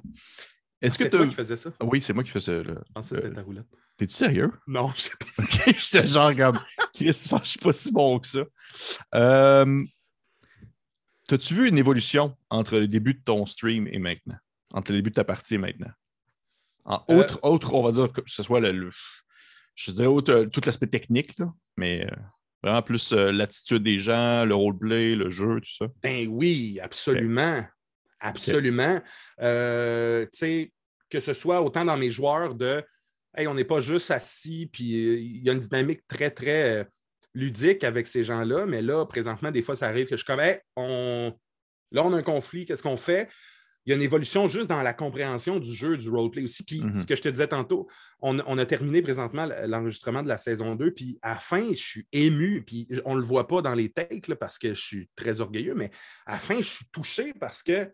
Est-ce que toi qui faisais ça? Oui, c'est moi qui faisais ça. Je pensais que c'était ta roulette. T'es-tu sérieux? Non, je sais pas. Sais genre comme Chris, je suis pas si bon que ça. Euh, T'as-tu vu une évolution entre le début de ton stream et maintenant? Entre le début de ta partie et maintenant? En euh, autre, autre, on va dire que ce soit le, je dirais euh, tout l'aspect technique, là, mais euh, vraiment plus l'attitude des gens, le roleplay, le jeu, tout ça. Ben oui, absolument. Absolument. tu sais, que ce soit autant dans mes joueurs de on n'est pas juste assis, puis euh, il y a une dynamique très, très euh, ludique avec ces gens-là, mais là, présentement, des fois, ça arrive que je suis comme, on... là, on a un conflit, qu'est-ce qu'on fait? il y a une évolution juste dans la compréhension du jeu, du roleplay aussi. Puis Mhm. ce que je te disais tantôt, on, on a terminé présentement l'enregistrement de la saison 2. Puis à la fin, je suis ému. Puis on ne le voit pas dans les takes là, parce que je suis très orgueilleux, mais à la fin, je suis touché parce que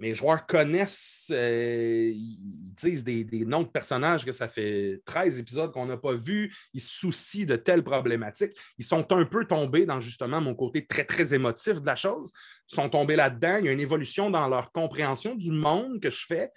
mes joueurs connaissent, euh, ils disent des, noms de personnages que ça fait 13 épisodes qu'on n'a pas vus. Ils se soucient de telles problématiques. Ils sont un peu tombés dans justement mon côté très, très émotif de la chose. Ils sont tombés là-dedans. Il y a une évolution dans leur compréhension du monde que je fais.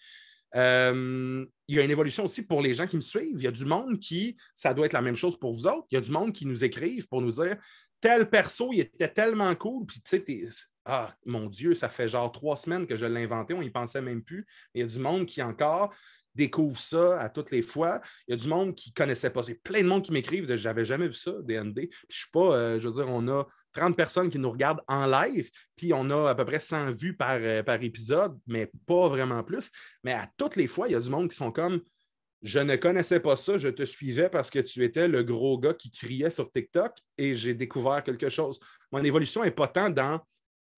Euh, il y a une évolution aussi pour les gens qui me suivent. Il y a du monde qui, ça doit être la même chose pour vous autres. Il y a du monde qui nous écrivent pour nous dire tel perso, il était tellement cool. Puis tu sais, ah mon Dieu, ça fait genre trois semaines que je l'ai inventé, on n'y pensait même plus. Il y a du monde qui encore découvre ça à toutes les fois. Il y a du monde qui ne connaissait pas. C'est plein de monde qui m'écrivent de j'avais jamais vu ça, DND. Puis je suis pas, euh, je veux dire, on a 30 personnes qui nous regardent en live, puis on a à peu près 100 vues par, euh, par épisode, mais pas vraiment plus. Mais à toutes les fois, il y a du monde qui sont comme je ne connaissais pas ça, je te suivais parce que tu étais le gros gars qui criait sur TikTok et j'ai découvert quelque chose. Mon évolution n'est pas tant dans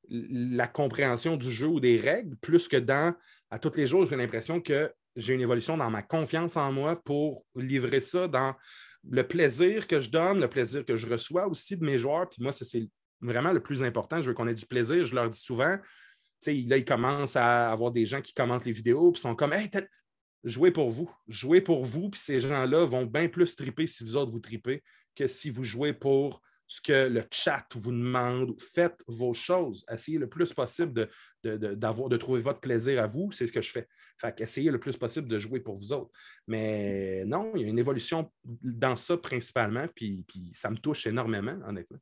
la compréhension du jeu ou des règles, plus que dans, à tous les jours, j'ai l'impression que j'ai une évolution dans ma confiance en moi pour livrer ça dans le plaisir que je donne, le plaisir que je reçois aussi de mes joueurs. Puis moi, c'est vraiment le plus important. Je veux qu'on ait du plaisir. Je leur dis souvent, tu sais, là, ils commencent à avoir des gens qui commentent les vidéos, puis sont comme, hey, jouez pour vous. Jouez pour vous, puis ces gens-là vont bien plus triper si vous autres vous tripez que si vous jouez pour ce que le chat vous demande. Faites vos choses. Essayez le plus possible de, trouver votre plaisir à vous. C'est ce que je fais. Fait qu'essayez le plus possible de jouer pour vous autres. Mais non, il y a une évolution dans ça principalement, puis, puis ça me touche énormément, honnêtement.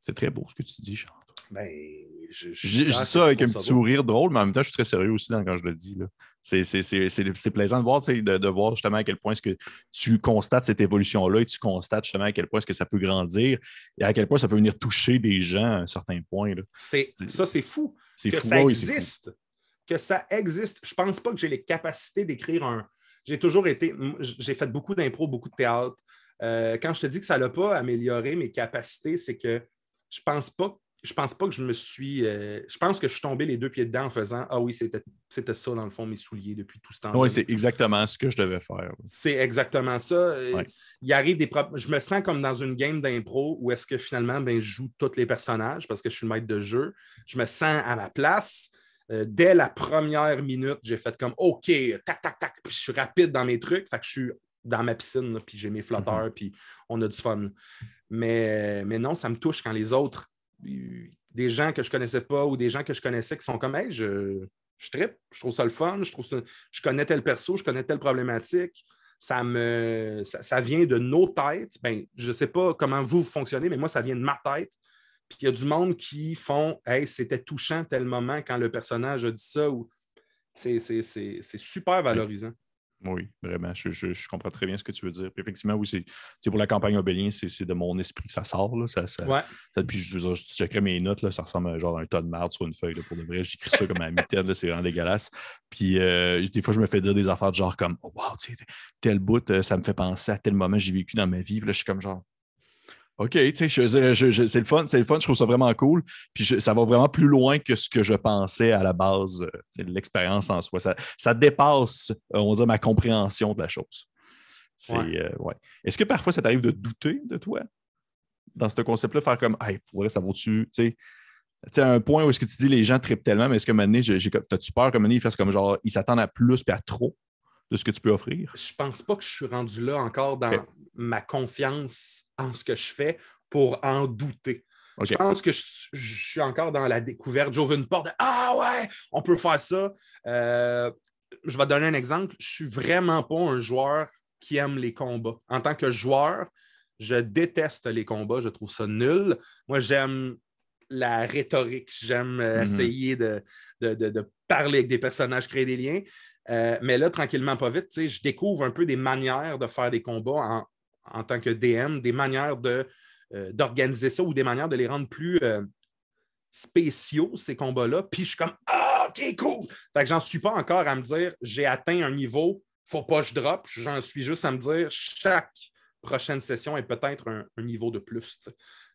C'est très beau ce que tu dis, Charles. Ben, je, Je, je dis ça avec un petit sourire drôle, mais en même temps, je suis très sérieux aussi dans- quand je le dis. C'est, plaisant de voir, de, de voir justement à quel point est-ce que tu constates cette évolution-là et tu constates justement à quel point est-ce que ça peut grandir et à quel point ça peut venir toucher des gens à un certain point. là. Ça, c'est fou. C'est que fou. ça Oui, c'est fou. existe. Que ça existe. Je pense pas que j'ai les capacités d'écrire un. J'ai toujours été. J'ai fait beaucoup d'impro, beaucoup de théâtre. Euh, quand je te dis que ça n'a pas amélioré mes capacités, c'est que je pense pas. Je pense pas que je me suis. euh, je pense que je suis tombé les deux pieds dedans en faisant Ah oui, c'était ça, dans le fond, mes souliers depuis tout ce temps Oui, c'est exactement ce que je devais faire. c'est exactement ça. Euh, Ouais. Il arrive des Je me sens comme dans une game d'impro où est-ce que finalement, ben, je joue tous les personnages parce que je suis le maître de jeu. Je me sens à ma place. Euh, dès la première minute, j'ai fait comme OK, tac, tac, tac. Puis je suis rapide dans mes trucs. Fait que je suis dans ma piscine, là, puis j'ai mes flotteurs, Mm-hmm. puis on a du fun. Mais, mais non, ça me touche quand les autres, des gens que je connaissais pas ou des gens que je connaissais qui sont comme Hey, je, je trippe, je trouve ça le fun, je trouve ça, je connais tel perso, je connais telle problématique. Ça me ça, ça vient de nos têtes. Ben, je ne sais pas comment vous fonctionnez, mais moi, ça vient de ma tête. Puis il y a du monde qui font Hey, c'était touchant tel moment quand le personnage a dit ça ou c'est c'est- c'est- c'est super valorisant. Oui, vraiment. Je, je- je comprends très bien ce que tu veux dire. Puis effectivement, oui, c'est pour la campagne Obélien, c'est c'est de mon esprit que ça sort. Là. Ça, ça- Ouais. ça- puis je, je, checkerais mes notes, là, ça ressemble à genre un tas de merde sur une feuille. là, pour de vrai, j'écris ça comme à là, c'est vraiment dégueulasse. Puis euh, des fois, je me fais dire des affaires de genre comme oh, wow, tu sais, tel bout, euh, ça me fait penser à tel moment que j'ai vécu dans ma vie. Puis là, je suis comme genre OK, tu sais, je- je- je- c'est le fun, c'est le fun, je trouve ça vraiment cool. Puis ça va vraiment plus loin que ce que je pensais à la base, euh, l'expérience en soi. Ça, ça dépasse, euh, on va dire, ma compréhension de la chose. C'est, Ouais. euh, ouais. Est-ce que parfois ça t'arrive de douter de toi? Dans ce concept-là, faire comme, hey, pour vrai, ça vaut-tu, tu sais, tu sais, à un point où est-ce que tu dis les gens trippent tellement, mais est-ce que maintenant, j'ai, j'ai, t'as-tu peur comme ils fassent comme genre, ils s'attendent à plus puis à trop? De ce que tu peux offrir? Je pense pas que je suis rendu là encore dans ma confiance en ce que je fais pour en douter. Je pense que je, je suis encore dans la découverte. J'ouvre une porte de Ah ouais, on peut faire ça. Euh, je vais te donner un exemple. Je suis vraiment pas un joueur qui aime les combats. En tant que joueur, je déteste les combats. Je trouve ça nul. Moi, j'aime la rhétorique. J'aime euh, Mhm. essayer de, de- de- de parler avec des personnages, créer des liens. Euh, mais là, tranquillement, pas vite, je découvre un peu des manières de faire des combats en, en tant que DM, des manières de, euh, d'organiser ça ou des manières de les rendre plus euh, spéciaux, ces combats-là. Puis je suis comme Ah, OK, cool. Fait que j'en suis pas encore à me dire j'ai atteint un niveau, faut pas que je drop. J'en suis juste à me dire chaque prochaine session est peut-être un, niveau de plus.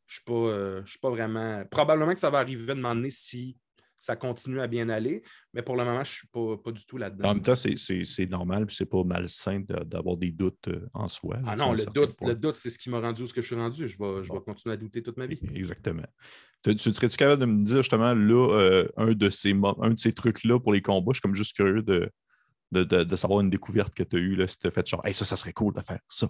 Je suis pas, suis pas vraiment. Probablement que ça va arriver de m'emmener si ça continue à bien aller. Mais pour le moment, je ne suis pas, pas, du tout là-dedans. En même temps, c'est normal, puis c'est pas malsain d'avoir des doutes euh, en soi. ah non, le doute, le doute, c'est ce qui m'a rendu où ce que je suis rendu. Je vais, je vais continuer à douter toute ma vie. Exactement. Tu, serais-tu capable de me dire justement là, euh, un de ces, un de ces trucs-là pour les combats? Je suis comme juste curieux de, de, de, savoir une découverte que tu as eue, là, si tu as fait genre, hey, ça, ça serait cool de faire ça.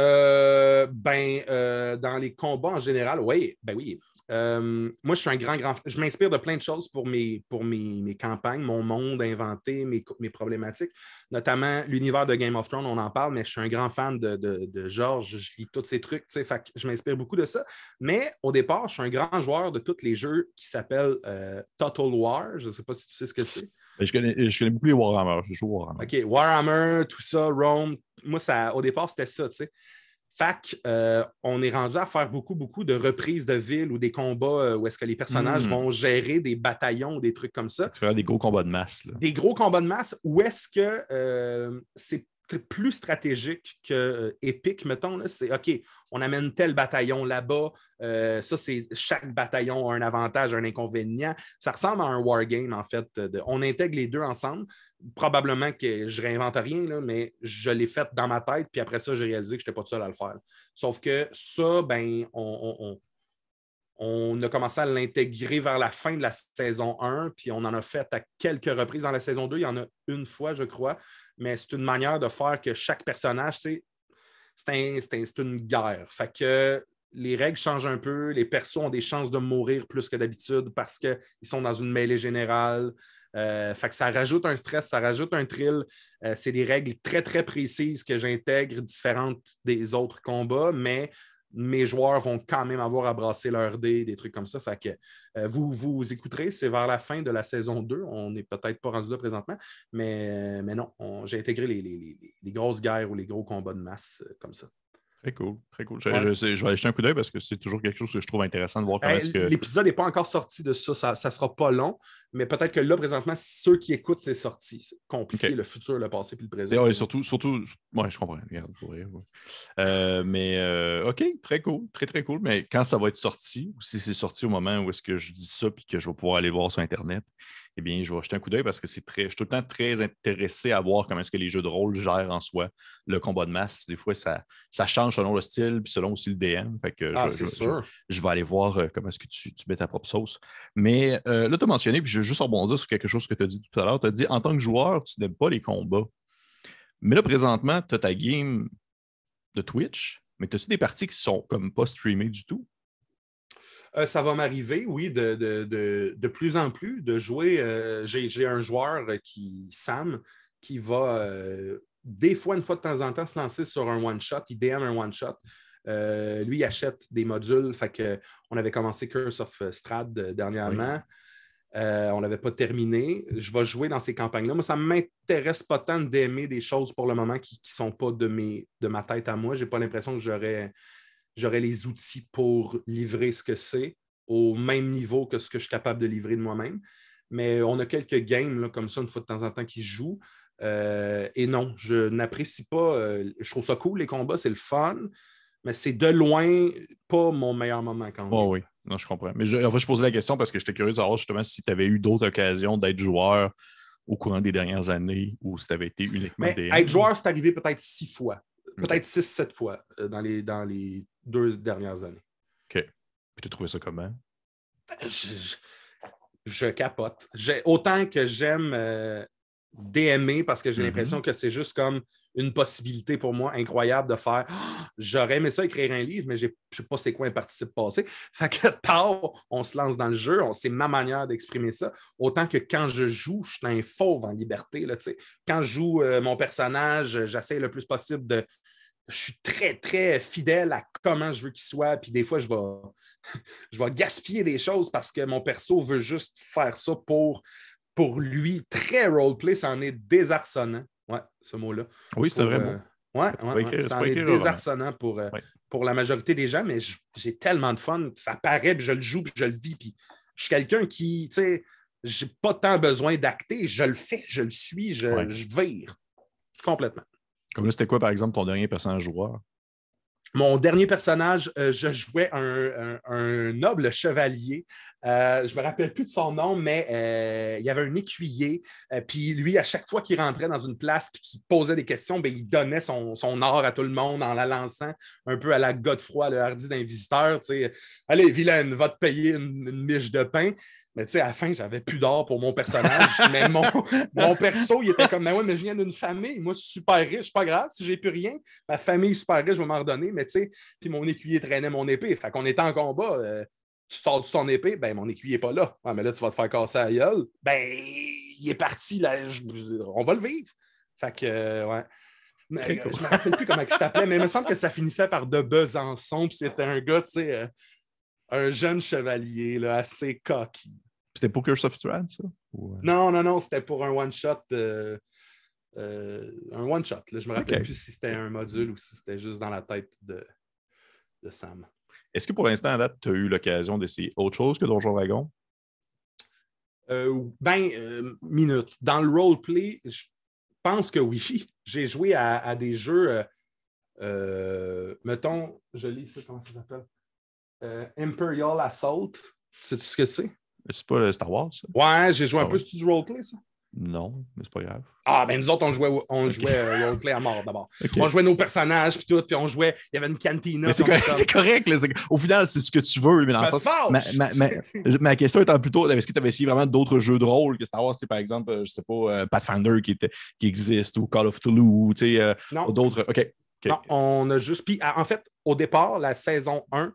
Euh, ben, euh, dans les combats en général, oui, ben oui. Euh, moi, je suis un grand, grand. Je m'inspire de plein de choses pour mes, pour mes, campagnes, mon monde inventé, mes, mes problématiques, notamment l'univers de Game of Thrones, on en parle, mais je suis un grand fan de, de, George. Je lis tous ces trucs, tu sais, je m'inspire beaucoup de ça. Mais au départ, je suis un grand joueur de tous les jeux qui s'appellent Total War. Je ne sais pas si tu sais ce que c'est. Je connais, je connais, beaucoup les Warhammer. Je joue Warhammer. OK, Warhammer, tout ça, Rome. Moi, ça, au départ, c'était ça, tu sais. Fac, euh, on est rendu à faire beaucoup, beaucoup de reprises de villes ou des combats euh, où est-ce que les personnages hmm. vont gérer des bataillons ou des trucs comme ça. Tu fais des gros combats de masse. Des gros combats de masse où est-ce que euh, c'est plus stratégique que épique, mettons. C'est OK, on amène tel bataillon là-bas. ça, c'est chaque bataillon a un avantage, un inconvénient. Ça ressemble à un wargame, en fait. on intègre les deux ensemble probablement que je réinvente rien, là, mais je l'ai fait dans ma tête, puis après ça, j'ai réalisé que je n'étais pas tout seul à le faire. Sauf que ça, ben, on, a commencé à l'intégrer vers la fin de la saison 1, puis on en a fait à quelques reprises dans la saison 2. Il y en a une fois, je crois, mais c'est une manière de faire que chaque personnage, c'est une guerre. Fait que les règles changent un peu, les persos ont des chances de mourir plus que d'habitude parce qu'ils sont dans une mêlée générale. Euh, fait que ça rajoute un stress, ça rajoute un thrill. Euh, c'est des règles très, très précises que j'intègre différentes des autres combats, mais mes joueurs vont quand même avoir à brasser leur dé, des trucs comme ça. Fait que euh, vous, vous écouterez, c'est vers la fin de la saison 2. On n'est peut-être pas rendu là présentement, mais, mais non, j'ai intégré les, grosses guerres ou les gros combats de masse comme ça. Très cool, très cool. Je, vais aller jeter un coup d'œil parce que c'est toujours quelque chose que je trouve intéressant de voir comment est-ce que. L'épisode n'est pas encore sorti de ça, ça ne sera pas long, mais peut-être que là, présentement, ceux qui écoutent, c'est sorti. C'est compliqué, le futur, le passé puis le présent. Oui, surtout, surtout, ouais, je comprends. Regarde, pour euh, mais euh, OK, très cool, très, très cool. Mais quand ça va être sorti, ou si c'est sorti au moment où est-ce que je dis ça puis que je vais pouvoir aller voir sur Internet, eh bien, je vais jeter un coup d'œil parce que c'est très, je suis tout le temps très intéressé à voir comment est-ce que les jeux de rôle gèrent en soi le combat de masse. Des fois, ça, ça change selon le style puis selon aussi le DM. Fait que ah, c'est sûr. Je, vais aller voir euh, comment est-ce que tu, mets ta propre sauce. Mais euh, là, tu as mentionné, puis je veux juste rebondir sur quelque chose que tu as dit tout à l'heure. Tu as dit en tant que joueur, tu n'aimes pas les combats. Mais là, présentement, tu as ta game de Twitch, mais as-tu des parties qui sont comme pas streamées du tout? Euh, ça va m'arriver, oui, de, plus en plus, de jouer. Euh, j'ai un joueur qui, Sam, qui va euh, des fois, une fois de temps en temps, se lancer sur un one-shot. Il DM un one-shot. lui, il achète des modules. Fait que, on avait commencé Curse of Strad dernièrement. on ne l'avait pas terminé. Je vais jouer dans ces campagnes-là. Moi, ça ne m'intéresse pas tant d'aimer des choses pour le moment qui ne sont pas de, mes, de ma tête à moi. Je n'ai pas l'impression que j'aurais j'aurai les outils pour livrer ce que c'est au même niveau que ce que je suis capable de livrer de moi-même. Mais on a quelques games là, comme ça, une fois de temps en temps, qui jouent. Euh, et non, je n'apprécie pas. Euh, je trouve ça cool, les combats, c'est le fun, mais c'est de loin pas mon meilleur moment quand oh, Oui, non, je comprends. Mais je, en fait, je posais la question parce que j'étais curieux de savoir justement si tu avais eu d'autres occasions d'être joueur au courant des dernières années ou si tu avais été uniquement des. Être joueur, c'est arrivé peut-être six fois. Peut-être six, sept fois euh, dans les, dans les deux dernières années. OK. Puis tu trouvé ça comment? Je, je, capote. Autant que j'aime euh, DMer parce que j'ai mm-hmm. l'impression que c'est juste comme une possibilité pour moi incroyable de faire j'aurais aimé ça écrire un livre, mais je ne sais pas c'est quoi un participe passé. Fait que tard, on se lance dans le jeu, c'est ma manière d'exprimer ça. Autant que quand je joue, je suis un fauve en liberté. Là, quand je joue euh, mon personnage, j'essaie le plus possible de, je suis très, très fidèle à comment je veux qu'il soit. Puis des fois, je vais, je vais gaspiller des choses parce que mon perso veut juste faire ça pour, pour lui. Très roleplay, ça en est désarçonnant. Ouais, ce mot-là. Oui, c'est vrai. Euh, ouais, ouais, ça en est désarçonnant pour, euh, pour la majorité des gens, mais j'ai tellement de fun. Ça paraît, puis je le joue, puis je le vis. Puis je suis quelqu'un qui, tu sais, j'ai pas tant besoin d'acter. Je le fais, je le suis, je, je vire complètement. Comme là, c'était quoi, par exemple, ton dernier personnage joueur? mon dernier personnage, euh, je jouais un, noble chevalier. Euh, je me rappelle plus de son nom, mais euh, il y avait un écuyer. puis lui, à chaque fois qu'il rentrait dans une place et qu'il posait des questions, ben, il donnait son, or à tout le monde en la lançant un peu à la Godefroy, le hardi d'un visiteur. Allez, vilaine, va te payer une, une miche de pain. Mais tu sais, à la fin, j'avais plus d'or pour mon personnage. mais mon, mon, perso, il était comme, mais ouais, mais je viens d'une famille. Moi, je suis super riche. Pas grave, si j'ai plus rien, ma famille est super riche, je vais m'en redonner. Mais tu sais, puis mon écuyer traînait mon épée. Fait qu'on était en combat. Euh, tu sors de ton épée, ben mon écuyer n'est pas là. Ah, mais là, tu vas te faire casser à gueule. Ben, il est parti, là. on va le vivre. Fait que, euh, ouais. je ne me rappelle plus comment il s'appelait, mais il me semble que ça finissait par de Besançon, puis c'était un gars, tu sais, euh, un jeune chevalier là, assez cocky. C'était pour Curse of Strahd, ça? Euh? Non, non, non, c'était pour un one-shot. Euh, un one-shot. Je me rappelle plus si c'était un module ou si c'était juste dans la tête de, de Sam. Est-ce que pour l'instant, à date, tu as eu l'occasion d'essayer autre chose que Donjon Dragon? Euh, ben, minute. Dans le roleplay, je pense que oui. J'ai joué à, à, des jeux, mettons, je lis ça, comment ça s'appelle? Euh, Imperial Assault. Sais-tu ce que c'est? C'est pas le Star Wars, ça? Ouais, j'ai joué un ah peu sur du roleplay, ça. Non, mais c'est pas grave. Ah, ben nous autres, on jouait, on jouait euh, roleplay à mort d'abord. On jouait nos personnages, puis tout, puis on jouait. Il y avait une cantina. C'est correct, correct Au final, c'est ce que tu veux, mais dans le sens. Ma, ma, ma, question étant plutôt est-ce que tu avais essayé vraiment d'autres jeux de rôle que Star Wars, par exemple, euh, je sais pas, Pathfinder qui, était, qui existe, ou Call of Toulouse, ou tu sais, d'autres. OK. Non, on a juste. Puis, en fait, au départ, la saison 1,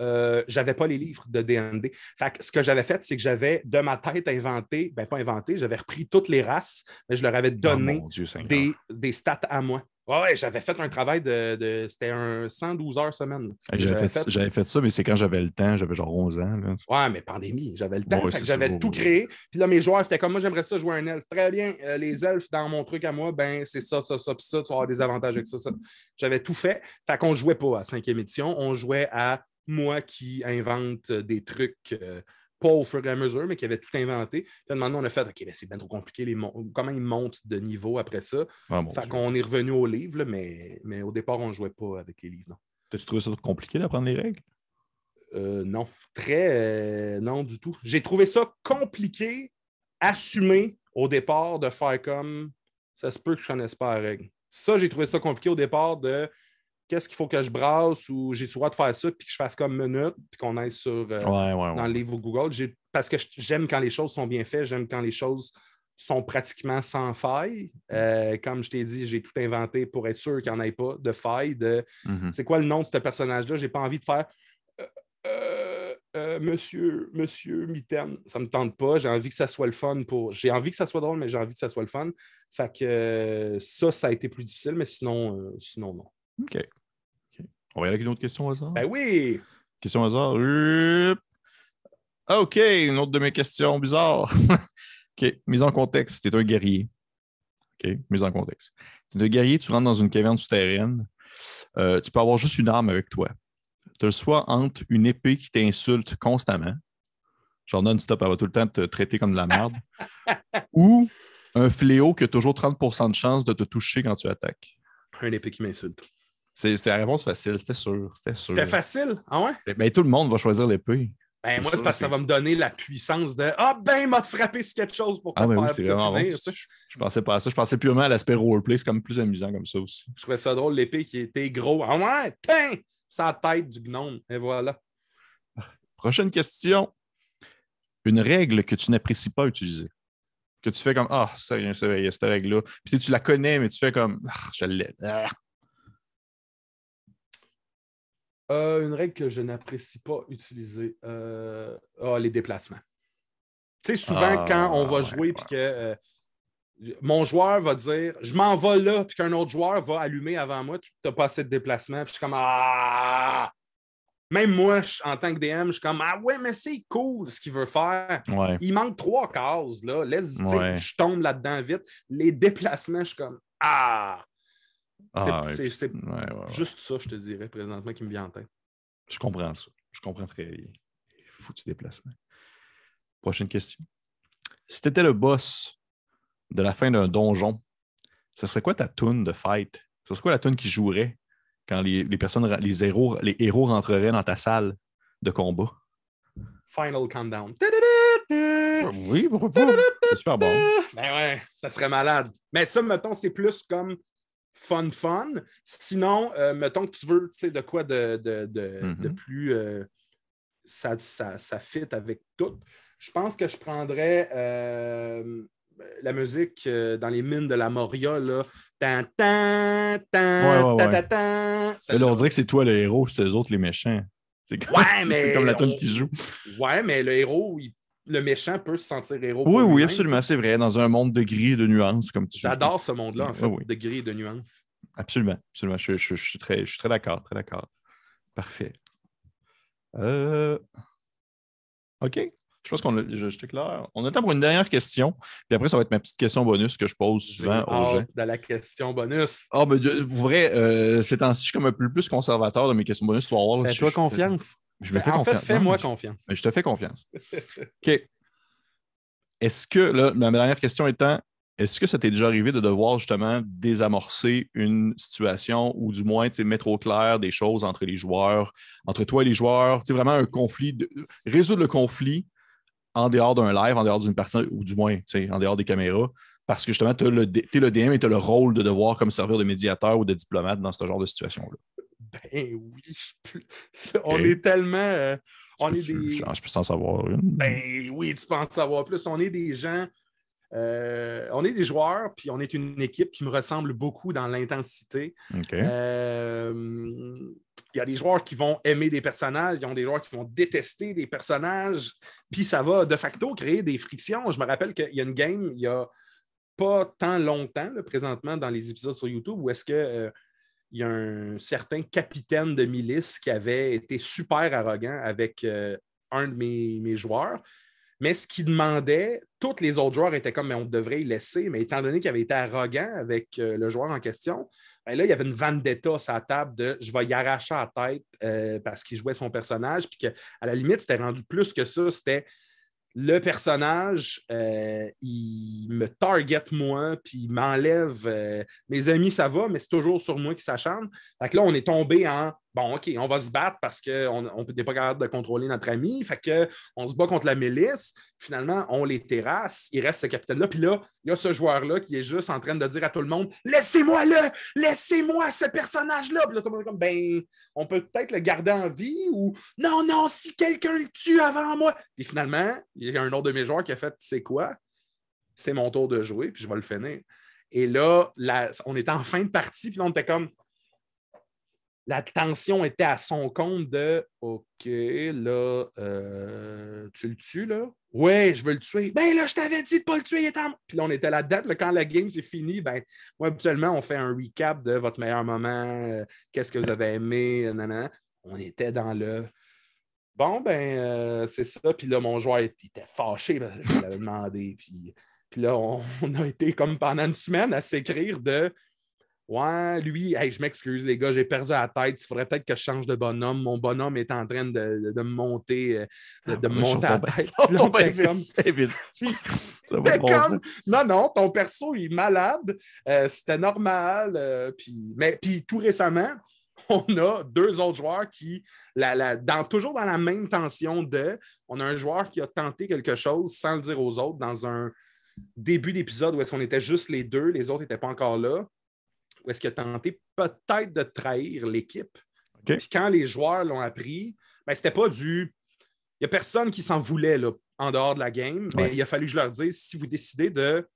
euh, je n'avais pas les livres de DND. Fait ce que j'avais fait, c'est que j'avais de ma tête inventé, ben pas inventé, j'avais repris toutes les races, mais je leur avais oh donné des, des, stats à moi. Ouais, j'avais fait un travail de. c'était un 112 heures semaine. J'avais fait, ça, mais c'est quand j'avais le temps, j'avais genre 11 ans. Ouais, mais pandémie, j'avais le temps. j'avais tout créé. Puis là, mes joueurs étaient comme moi, j'aimerais ça jouer un elfe. Très bien, euh, les elfes dans mon truc à moi, ben c'est ça, ça, ça, puis ça, tu vas avoir des avantages avec ça, ça. J'avais tout fait. Fait qu'on jouait pas à cinquième édition, on jouait à moi qui invente des trucs. Euh, pas au fur et à mesure, mais qui avait tout inventé. Puis maintenant, on a fait OK, ben, c'est bien trop compliqué, les comment ils montent de niveau après ça? Ah, fait qu'on est revenu au livre, mais, mais au départ, on ne jouait pas avec les livres. T'as-tu trouvé ça compliqué d'apprendre les règles? Euh, non, très euh, non du tout. J'ai trouvé ça compliqué, assumé au départ de faire comme ça se peut que je ne connaisse pas la règle. Ça, j'ai trouvé ça compliqué au départ de qu'est-ce qu'il faut que je brasse ou j'ai le droit de faire ça, puis que je fasse comme minute, puis qu'on aille sur, euh, dans le livre Google. Parce que j'aime quand les choses sont bien faites, j'aime quand les choses sont pratiquement sans faille. Euh, comme je t'ai dit, j'ai tout inventé pour être sûr qu'il n'y en ait pas de faille. De, mm-hmm. C'est quoi le nom de ce personnage-là? J'ai pas envie de faire euh, Monsieur, Monsieur Mitaine. Ça ne me tente pas. J'ai envie que ça soit le fun pour. J'ai envie que ça soit drôle, mais j'ai envie que ça soit le fun. Fait que ça, ça a été plus difficile, mais sinon, sinon non. OK. On va y aller avec une autre question au hasard? Ben oui! Question au hasard? OK, une autre de mes questions bizarres. OK, mise en contexte. Tu es un guerrier. OK, mise en contexte. Tu es un guerrier, tu rentres dans une caverne souterraine. Euh, tu peux avoir juste une arme avec toi. Tu as le choix entre une épée qui t'insulte constamment, genre non-stop, elle va tout le temps te traiter comme de la merde, ou un fléau qui a toujours 30% de chance de te toucher quand tu attaques. Un épée qui m'insulte. C'était la réponse facile, c'était sûr. C'était facile? Ah ouais? Mais ben, tout le monde va choisir l'épée. Ben, moi, c'est parce que ça va me donner la puissance de Ah, ben, m'a frappé sur quelque chose pour ah, ben oui, c'est vraiment bon. Je, je, pensais pas à ça. Je pensais purement à l'aspect roleplay. C'est comme plus amusant comme ça aussi. Je trouvais ça drôle, l'épée qui était gros. Ah ouais, tiens! Sa tête du gnome. Et voilà. Prochaine question. Une règle que tu n'apprécies pas utiliser. Que tu fais comme Ah, ça, il y a cette règle-là. Puis tu la connais, mais tu fais comme Ah, je l'ai. Ah. Euh, une règle que je n'apprécie pas utiliser. Euh, ah, les déplacements. Tu sais, souvent, quand on va ah, jouer puis que euh, mon joueur va dire Je m'en vais là, puis qu'un autre joueur va allumer avant moi, tu n'as pas assez de déplacement. Puis je suis comme Ah! Même moi, en tant que DM, je suis comme Ah ouais, mais c'est cool ce qu'il veut faire. Il manque trois cases, là. Laisse, je tombe là-dedans vite. Les déplacements, je suis comme Ah! Ah, c'est juste ça, je te dirais, présentement, qui me vient en tête. Je comprends ça. Je comprends très bien. Foutu déplacement. Prochaine question. Si tu étais le boss de la fin d'un donjon, ce serait quoi ta toune de fight? Ce serait quoi la toune qui jouerait quand les, les personnes, les héros, les héros rentreraient dans ta salle de combat? Final Countdown. Oui, pourquoi pas? C'est super bon. Ben ouais, ça serait malade. Mais ça, mettons, c'est plus comme fun, fun. Sinon, euh, mettons que tu veux, tu sais, de quoi de, de, de, Mhm. de plus. euh, ça, ça, ça fit avec tout. Je pense que je prendrais euh, la musique dans les mines de la Moria, là. Tan, tan, tan, Ouais, ouais, ta, ouais. ta, tan. Là, on dirait que c'est toi le héros, c'est eux autres les méchants. C'est comme, mais comme la tune on- qui joue. Ouais, mais le héros, il- le méchant peut se sentir héros. Oui, oui, absolument, c'est vrai. Dans un monde de gris et de nuances, comme tu J'adore ce monde-là, en fait, Oui, oui. de gris et de nuances. Absolument, absolument. Je, je- je suis très, je suis très d'accord, très d'accord. Parfait. Euh, OK. Je pense qu'on a. Je, je t'éclaire. On a temps pour une dernière question. Puis après, ça va être ma petite question bonus que je pose souvent aux gens. de la question bonus. Ah, mais de- vrai, euh, ces temps-ci, je suis comme un peu plus conservateur de mes questions bonus. Tu vas voir, Fais-toi confiance. Je me fais en confiance. fait, fais-moi confiance. mais je te fais confiance. OK. Est-ce que, là, ma dernière question étant, est-ce que ça t'est déjà arrivé de devoir justement désamorcer une situation ou du moins mettre au clair des choses entre les joueurs, entre toi et les joueurs, vraiment un conflit, de- résoudre le conflit en dehors d'un live, en dehors d'une partie, ou du moins tu sais, en dehors des caméras, parce que justement, tu es le DM et tu as le rôle de devoir comme servir de médiateur ou de diplomate dans ce genre de situation-là. Ben oui. On est tellement. euh, on est des. Je, je peux s'en savoir une. Ben oui, tu penses savoir plus. On est des gens. euh, on est des joueurs, puis on est une équipe qui me ressemble beaucoup dans l'intensité. OK. Euh, Il y a des joueurs qui vont aimer des personnages, il y a des joueurs qui vont détester des personnages, puis ça va de facto créer des frictions. Je me rappelle qu'il y a une game, il n'y a pas tant longtemps, là, présentement, dans les épisodes sur YouTube, où est-ce que euh, il y a un certain capitaine de milice qui avait été super arrogant avec euh, un de mes, mes joueurs. Mais ce qu'il demandait, tous les autres joueurs étaient comme, mais on devrait y laisser. Mais étant donné qu'il avait été arrogant avec euh, le joueur en question, ben là, il y avait une vendetta sur la table de je vais y arracher la tête euh, parce qu'il jouait son personnage. Puis qu'à la limite, c'était rendu plus que ça. C'était le personnage, euh, il me target moi, puis il m'enlève. euh, mes amis, ça va, mais c'est toujours sur moi qui s'acharne. Fait que là, on est tombé en bon, OK, on va se battre parce qu'on n'est pas capable de contrôler notre ami. Fait que on se bat contre la milice. Finalement, on les terrasse. Il reste ce capitaine-là. Puis là, il y a ce joueur-là qui est juste en train de dire à tout le monde Laissez-moi le, laissez-moi ce personnage-là. Puis là, tout le monde est comme Ben, on peut peut-être le garder en vie ou non, non, si quelqu'un le tue avant moi. Puis finalement, il y a un autre de mes joueurs qui a fait C'est quoi? C'est mon tour de jouer, puis je vais le finir. Et là, on était en fin de partie, puis là, on était comme. La tension était à son compte de OK, là, euh, tu le tues, là? Ouais, je veux le tuer. Ben là, je t'avais dit de pas le tuer, il est en. Puis là, on était là-dedans. Là, quand la game c'est fini, ben, moi, habituellement, on fait un recap de votre meilleur moment, euh, qu'est-ce que vous avez aimé, euh, nanana. On était dans le. Bon, ben, c'est ça. Puis là, mon joueur il était fâché, je l'avais demandé. Puis, puis là, on, on a été comme pendant une semaine à s'écrire de Ouais, lui, hey, je m'excuse, les gars, j'ai perdu la tête. Il faudrait peut-être que je change de bonhomme. Mon bonhomme est en train de, me monter, euh, de, de me monter à la tête. Comme- comme, non, non, ton perso il est malade. Euh, C'était normal. euh, puis, mais puis tout récemment, on a deux autres joueurs qui, la, la- dans, toujours dans la même tension de, on a un joueur qui a tenté quelque chose sans le dire aux autres dans un début d'épisode où est-ce qu'on était juste les deux, les autres n'étaient pas encore là, où est-ce qu'il a tenté peut-être de trahir l'équipe. OK. Puis quand les joueurs l'ont appris, ben, c'était pas du. Il n'y a personne qui s'en voulait là, en dehors de la game, mais Ouais. il a fallu que je leur dise si vous décidez de.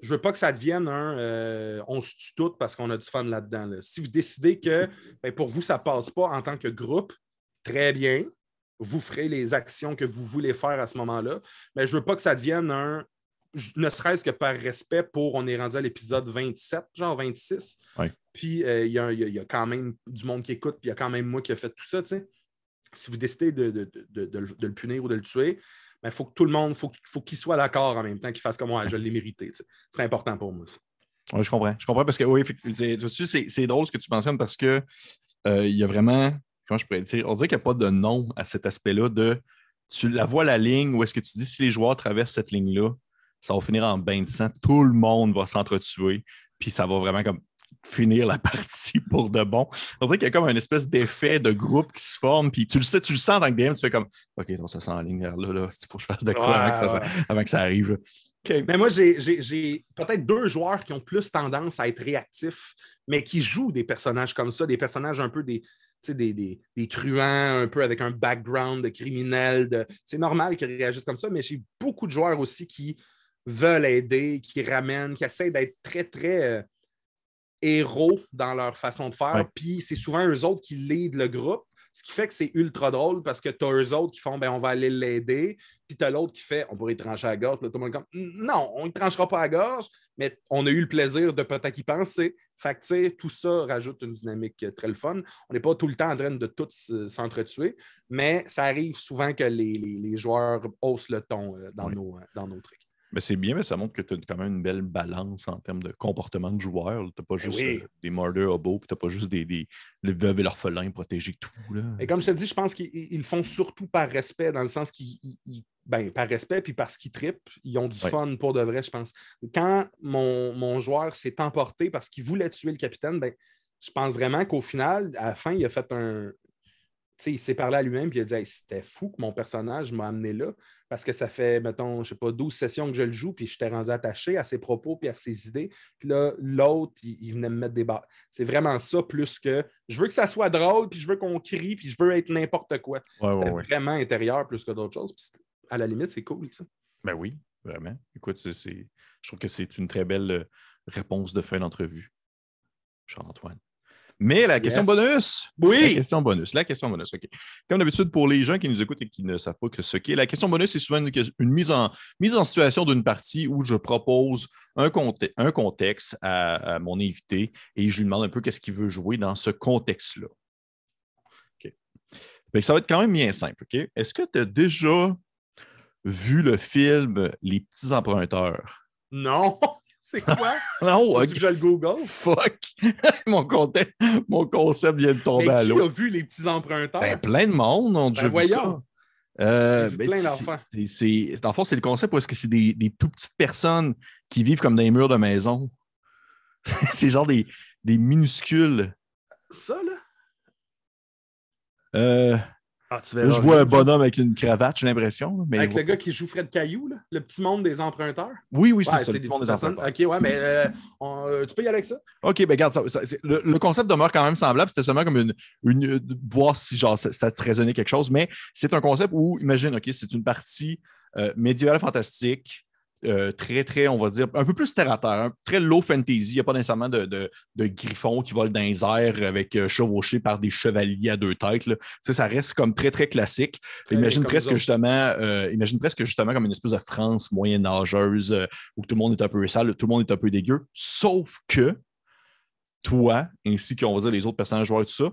Je veux pas que ça devienne un euh, on se tue tout parce qu'on a du fun là-dedans. là. Si vous décidez que ben, pour vous, ça passe pas en tant que groupe, très bien. Vous ferez les actions que vous voulez faire à ce moment-là. Mais je veux pas que ça devienne un. Ne serait-ce que par respect pour. On est rendu à l'épisode 27, genre 26. Ouais. Puis euh, il y, y a- il y a quand même du monde qui écoute, puis il y a quand même moi qui a fait tout ça, tu sais. Si vous décidez de, de- de- de le- punir ou de le tuer, il faut que tout le monde, faut, faut qu'il soit d'accord en même temps, qu'il fasse comme moi, je l'ai mérité. tu sais. C'est important pour moi. ça. Oui, je comprends. Je comprends parce que, oui, c'est- drôle ce que tu mentionnes parce que euh, il y a vraiment, comment je pourrais dire, on dirait qu'il n'y a pas de nom à cet aspect-là de, tu la vois la ligne où est-ce que tu dis si les joueurs traversent cette ligne-là, ça va finir en bain de sang, tout le monde va s'entretuer, puis ça va vraiment comme finir la partie pour de bon. On dirait qu'il y a comme une espèce d'effet de groupe qui se forme, puis tu le sais, tu le sens dans le game, tu fais comme OK, donc ça s'enligne là, là, là, il faut que je fasse de quoi avant, que ça, avant, que ça, arrive. Mais moi, j'ai peut-être deux joueurs qui ont plus tendance à être réactifs, mais qui jouent des personnages comme ça, des personnages un peu des, des, des, des, truands, un peu avec un background de criminel. De... C'est normal qu'ils réagissent comme ça, mais j'ai beaucoup de joueurs aussi qui veulent aider, qui ramènent, qui essaient d'être très, très euh, héros dans leur façon de faire. Puis c'est souvent eux autres qui lead le groupe. Ce qui fait que c'est ultra drôle parce que tu as eux autres qui font ben, on va aller l'aider, puis tu as l'autre qui fait on pourrait trancher à la gorge. tout le monde comme non, on ne tranchera pas à la gorge, mais on a eu le plaisir de peut-être y penser. Fait que, tout ça rajoute une dynamique très le fun. On n'est pas tout le temps en train de tous s'entretuer, mais ça arrive souvent que les, joueurs haussent le ton euh, dans, nos, euh, dans nos trucs. Mais c'est bien, mais ça montre que tu as quand même une belle balance en termes de comportement de joueur. Tu n'as pas ben juste euh, des murder hobos, puis tu n'as pas juste des, des les veuves et l'orphelin protégés tout. Et comme je te dis, je pense qu'ils le font surtout par respect, dans le sens qu'ils ben, par respect, puis parce qu'ils tripent, ils ont du fun pour de vrai, je pense. Quand mon, mon joueur s'est emporté parce qu'il voulait tuer le capitaine, ben, je pense vraiment qu'au final, à la fin, il a fait un, il s'est parlé à lui-même et il a dit c'était fou que mon personnage m'a amené là parce que ça fait, mettons, je sais pas, 12 sessions que je le joue, puis je t'ai rendu attaché à ses propos puis à ses idées. Puis là, l'autre, il, venait me mettre des barres. C'est vraiment ça, plus que je veux que ça soit drôle, puis je veux qu'on crie, puis je veux être n'importe quoi. C'était vraiment intérieur plus que d'autres choses. à la limite, c'est cool, ça. Ben oui, vraiment. Écoute, je trouve que c'est une très belle euh, réponse de fin d'entrevue. Charles-Antoine. Mais la question bonus. Oui. La question bonus. La question bonus. OK. Comme d'habitude, pour les gens qui nous écoutent et qui ne savent pas ce qu'est, la question bonus, c'est souvent une, mise, en, mise en situation d'une partie où je propose un, un contexte à, mon invité et je lui demande un peu qu'est-ce qu'il veut jouer dans ce contexte-là. OK. ça va être quand même bien simple. OK? Est-ce que tu as déjà vu le film Les petits emprunteurs? Non. C'est quoi? non, okay. que je le Google? Fuck! mon, concept, mon concept vient de tomber à l'eau. Qui a vu les petits emprunteurs? Ben, plein de monde ont déjà ben, vu ça. Euh, ben, d'enfants. En fait, c'est le concept parce que c'est des, des tout petites personnes qui vivent comme dans les murs de maison. c'est genre des, des minuscules. Ça, là? Euh, ah, je vois un bonhomme avec une cravate, j'ai l'impression. Avec le gars qui joue Fred Caillou, là, le petit monde des emprunteurs? Oui, oui, c'est ça. Le petit monde des emprunteurs. OK, ouais, mais euh, euh, tu peux y aller avec ça? OK, ben regarde, ça, le, concept demeure quand même semblable. C'était seulement comme une, une, voir si genre, ça, ça te résonnait quelque chose, mais c'est un concept où, imagine, OK, c'est une partie euh, médiévale fantastique euh, très, très, on va dire, un peu plus terre à terre, très low fantasy. Il n'y a pas nécessairement de, de, griffons qui volent dans les airs avec euh, chevauchés par des chevaliers à deux têtes. Ça reste comme très, très classique. imagine, presque justement, euh, imagine presque justement comme une espèce de France moyenâgeuse où tout le monde est un peu sale, tout le monde est un peu dégueu. Sauf que toi, ainsi qu'on va dire les autres personnages joueurs et tout ça,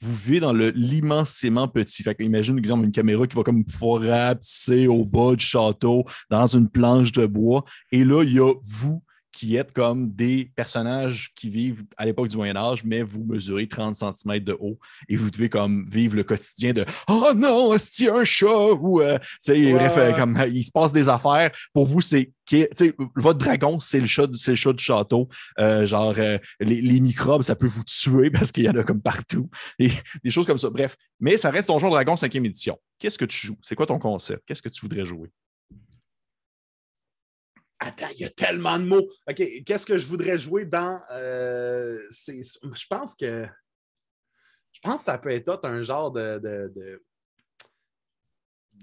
vous vivez dans l'immensément petit. Fait imagine, exemple, une caméra qui va comme pouvoir rapetisser au bas du château dans une planche de bois. Et là, il y a vous qui êtes comme des personnages qui vivent à l'époque du Moyen Âge, mais vous mesurez 30 cm de haut et vous devez comme vivre le quotidien de Oh non, a un chat? Ou euh, bref, euh, comme il se passe des affaires. Pour vous, c'est votre dragon, c'est le chat, c'est le chat du château. Euh, genre les, microbes, ça peut vous tuer parce qu'il y en a comme partout. Et des choses comme ça. Bref, mais ça reste ton Donjon Dragon 5e édition. Qu'est-ce que tu joues? C'est quoi ton concept? Qu'est-ce que tu voudrais jouer? Attends, il y a tellement de mots. OK, qu'est-ce que je voudrais jouer dans. Euh, je pense que. Je pense que ça peut être un genre de, de,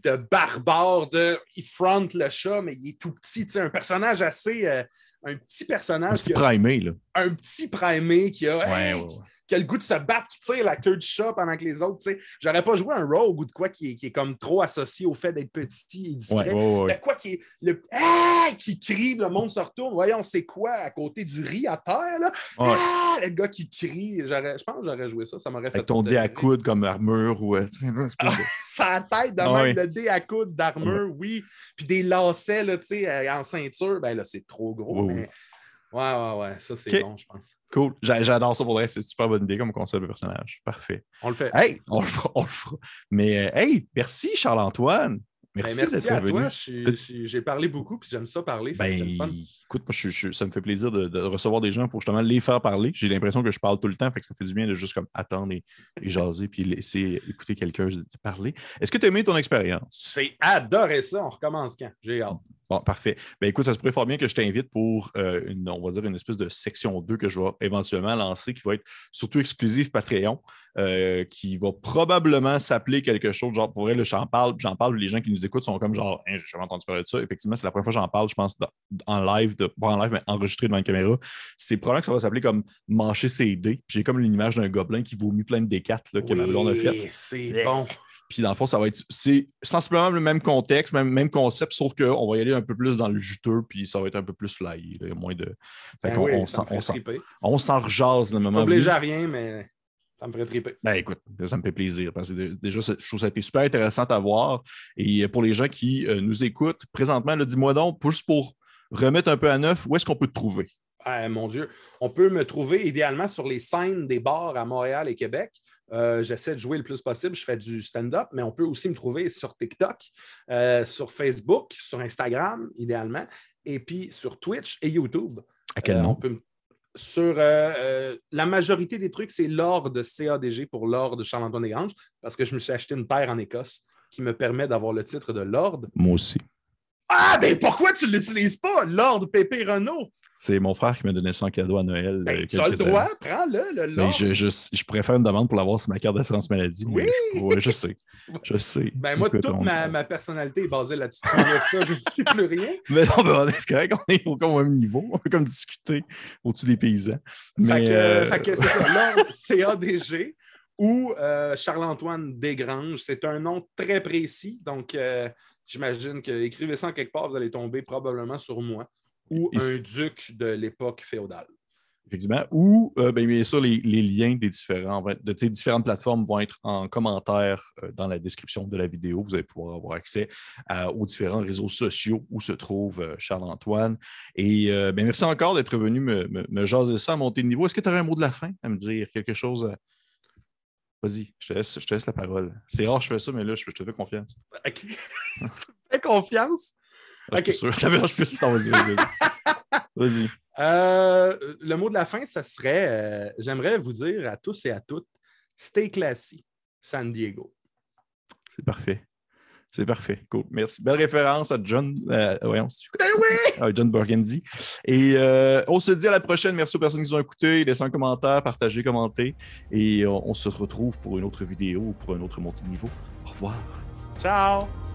de, barbare, de. Il front le chat, mais il est tout petit. Tu sais, un personnage assez. Euh, un petit personnage. Un petit primé, là. Un petit primé qui a. Ouais, ouais, ouais qui a le goût de se battre, qui tire la queue du chat pendant que les autres, tu sais, j'aurais pas joué un rogue ou de quoi qui est, qui est comme trop associé au fait d'être petit et discret. Ouais, quoi qui est le ah! qui crie, le monde se retourne. Voyons, c'est quoi à côté du riz à terre, là? Ah! Le gars qui crie. Je pense que j'aurais joué ça. Ça m'aurait fait. Avec ton dé à coude comme armure ou. Euh, sa tête de même, le dé à coude d'armure, oui. Puis des lacets, là, tu sais, euh, en ceinture. Ben là, c'est trop gros. Mais Ouais, ouais, ouais. Ça, c'est bon, je pense. Cool. J'adore ça pour vrai. C'est une super bonne idée comme concept de personnage. Parfait. On le fait. Hey, on le fera. On le fera. Mais, euh, hey, merci, Charles-Antoine. Merci, Ben, merci à d'être toi. venu. Suis- je suis- J'ai parlé beaucoup, puis j'aime ça parler. Ben. Écoute, moi, je- je- ça me fait plaisir de, de recevoir des gens pour justement les faire parler. J'ai l'impression que je parle tout le temps, fait que ça fait du bien de juste comme attendre et, et jaser puis laisser écouter quelqu'un parler. Est-ce que tu as aimé ton expérience? J'ai adoré ça. On recommence quand? J'ai hâte. Bon, parfait. Ben écoute, ça se pourrait fort bien que je t'invite pour euh, une, on va dire, une espèce de section 2 que je vais éventuellement lancer, qui va être surtout exclusive Patreon, euh, qui va probablement s'appeler quelque chose, genre, pour vrai, j'en parle, j'en parle, les gens qui nous écoutent sont comme genre, Hein, j'ai jamais entendu parler de ça. Effectivement, c'est la première fois que j'en parle, je pense, dans- en live, de, pas en live, mais enregistré devant une caméra. C'est probablement que ça va s'appeler comme Mancher ses dés. J'ai comme une image d'un gobelin qui vomit plein de décates là, que ma blonde a fait. C'est bon. Puis dans le fond, ça va être. C'est sensiblement le même contexte, même, même concept, sauf qu'on va y aller un peu plus dans le juteux, puis ça va être un peu plus fly. là, Il y a moins de. Fait Ben qu'on- oui, on, s'en- rejase le moment. obligé à rien, mais ça me ferait triper. Ben écoute, ça me fait plaisir. Parce que dé- déjà, je trouve que ça a été super intéressant à voir. Et pour les gens qui euh, nous écoutent, présentement, dis-moi donc, juste pour remettre un peu à neuf, où est-ce qu'on peut te trouver? Ah, mon Dieu. On peut me trouver idéalement sur les scènes des bars à Montréal et Québec. Euh, J'essaie de jouer le plus possible. Je fais du stand-up, mais on peut aussi me trouver sur TikTok, euh, sur Facebook, sur Instagram, idéalement, et puis sur Twitch et YouTube. À quel Euh, nom? on peut me- Sur la majorité des trucs, c'est l'or de CADG pour l'or de Charles-Antoine Desgranges, parce que je me suis acheté une paire en Écosse qui me permet d'avoir le titre de Lord. Moi aussi. Ah, ben pourquoi tu ne l'utilises pas, Lord Pépé Renault? C'est mon frère qui m'a donné ça en cadeau à Noël. Ben, euh, tu as le droit, prends-le, le Ben, Lord. je, je, je pourrais faire une demande pour l'avoir sur ma carte d'assurance maladie. Oui! Je, ouais, je sais. Je sais. Ben, moi, Écoute, toute ma, ma personnalité est basée là-dessus. Ça, je ne suis plus rien. Mais non, est c'est correct, on est au au même niveau. On peut comme discuter au-dessus des paysans. Mais, fait que, euh, fait que c'est ça, Lord CADG ou euh, Charles-Antoine Desgranges. C'est un nom très précis. Donc, euh, j'imagine que écrivez ça en quelque part, vous allez tomber probablement sur moi ou Et un duc de l'époque féodale. Effectivement. Ou, euh, ben, bien sûr, les, les liens des différents, de tes différentes plateformes vont être en commentaire euh, dans la description de la vidéo. Vous allez pouvoir avoir accès à- aux différents réseaux sociaux où se trouve euh, Charles-Antoine. Et ben, merci encore d'être venu me, me, me jaser ça, à monter de niveau. Est-ce que tu aurais un mot de la fin à me dire? Quelque chose? Vas-y, je te, laisse, je te laisse la parole. C'est rare que je fais ça, mais là, je, je te fais confiance. OK. Fais confiance? Ah, Ok. sûr. Je Vas-y, vas-y. Vas-y. Vas-y. Euh, le mot de la fin, ça serait euh, j'aimerais vous dire à tous et à toutes, stay classy, San Diego. C'est parfait. C'est parfait. Cool. Merci. Belle référence à John. euh, oui! à John Burgundy. Et euh, on se dit à la prochaine. Merci aux personnes qui nous ont écoutés. Laissez un commentaire, partagez, commentez. Et on, on se retrouve pour une autre vidéo ou pour un autre montée de niveau. Au revoir. Ciao!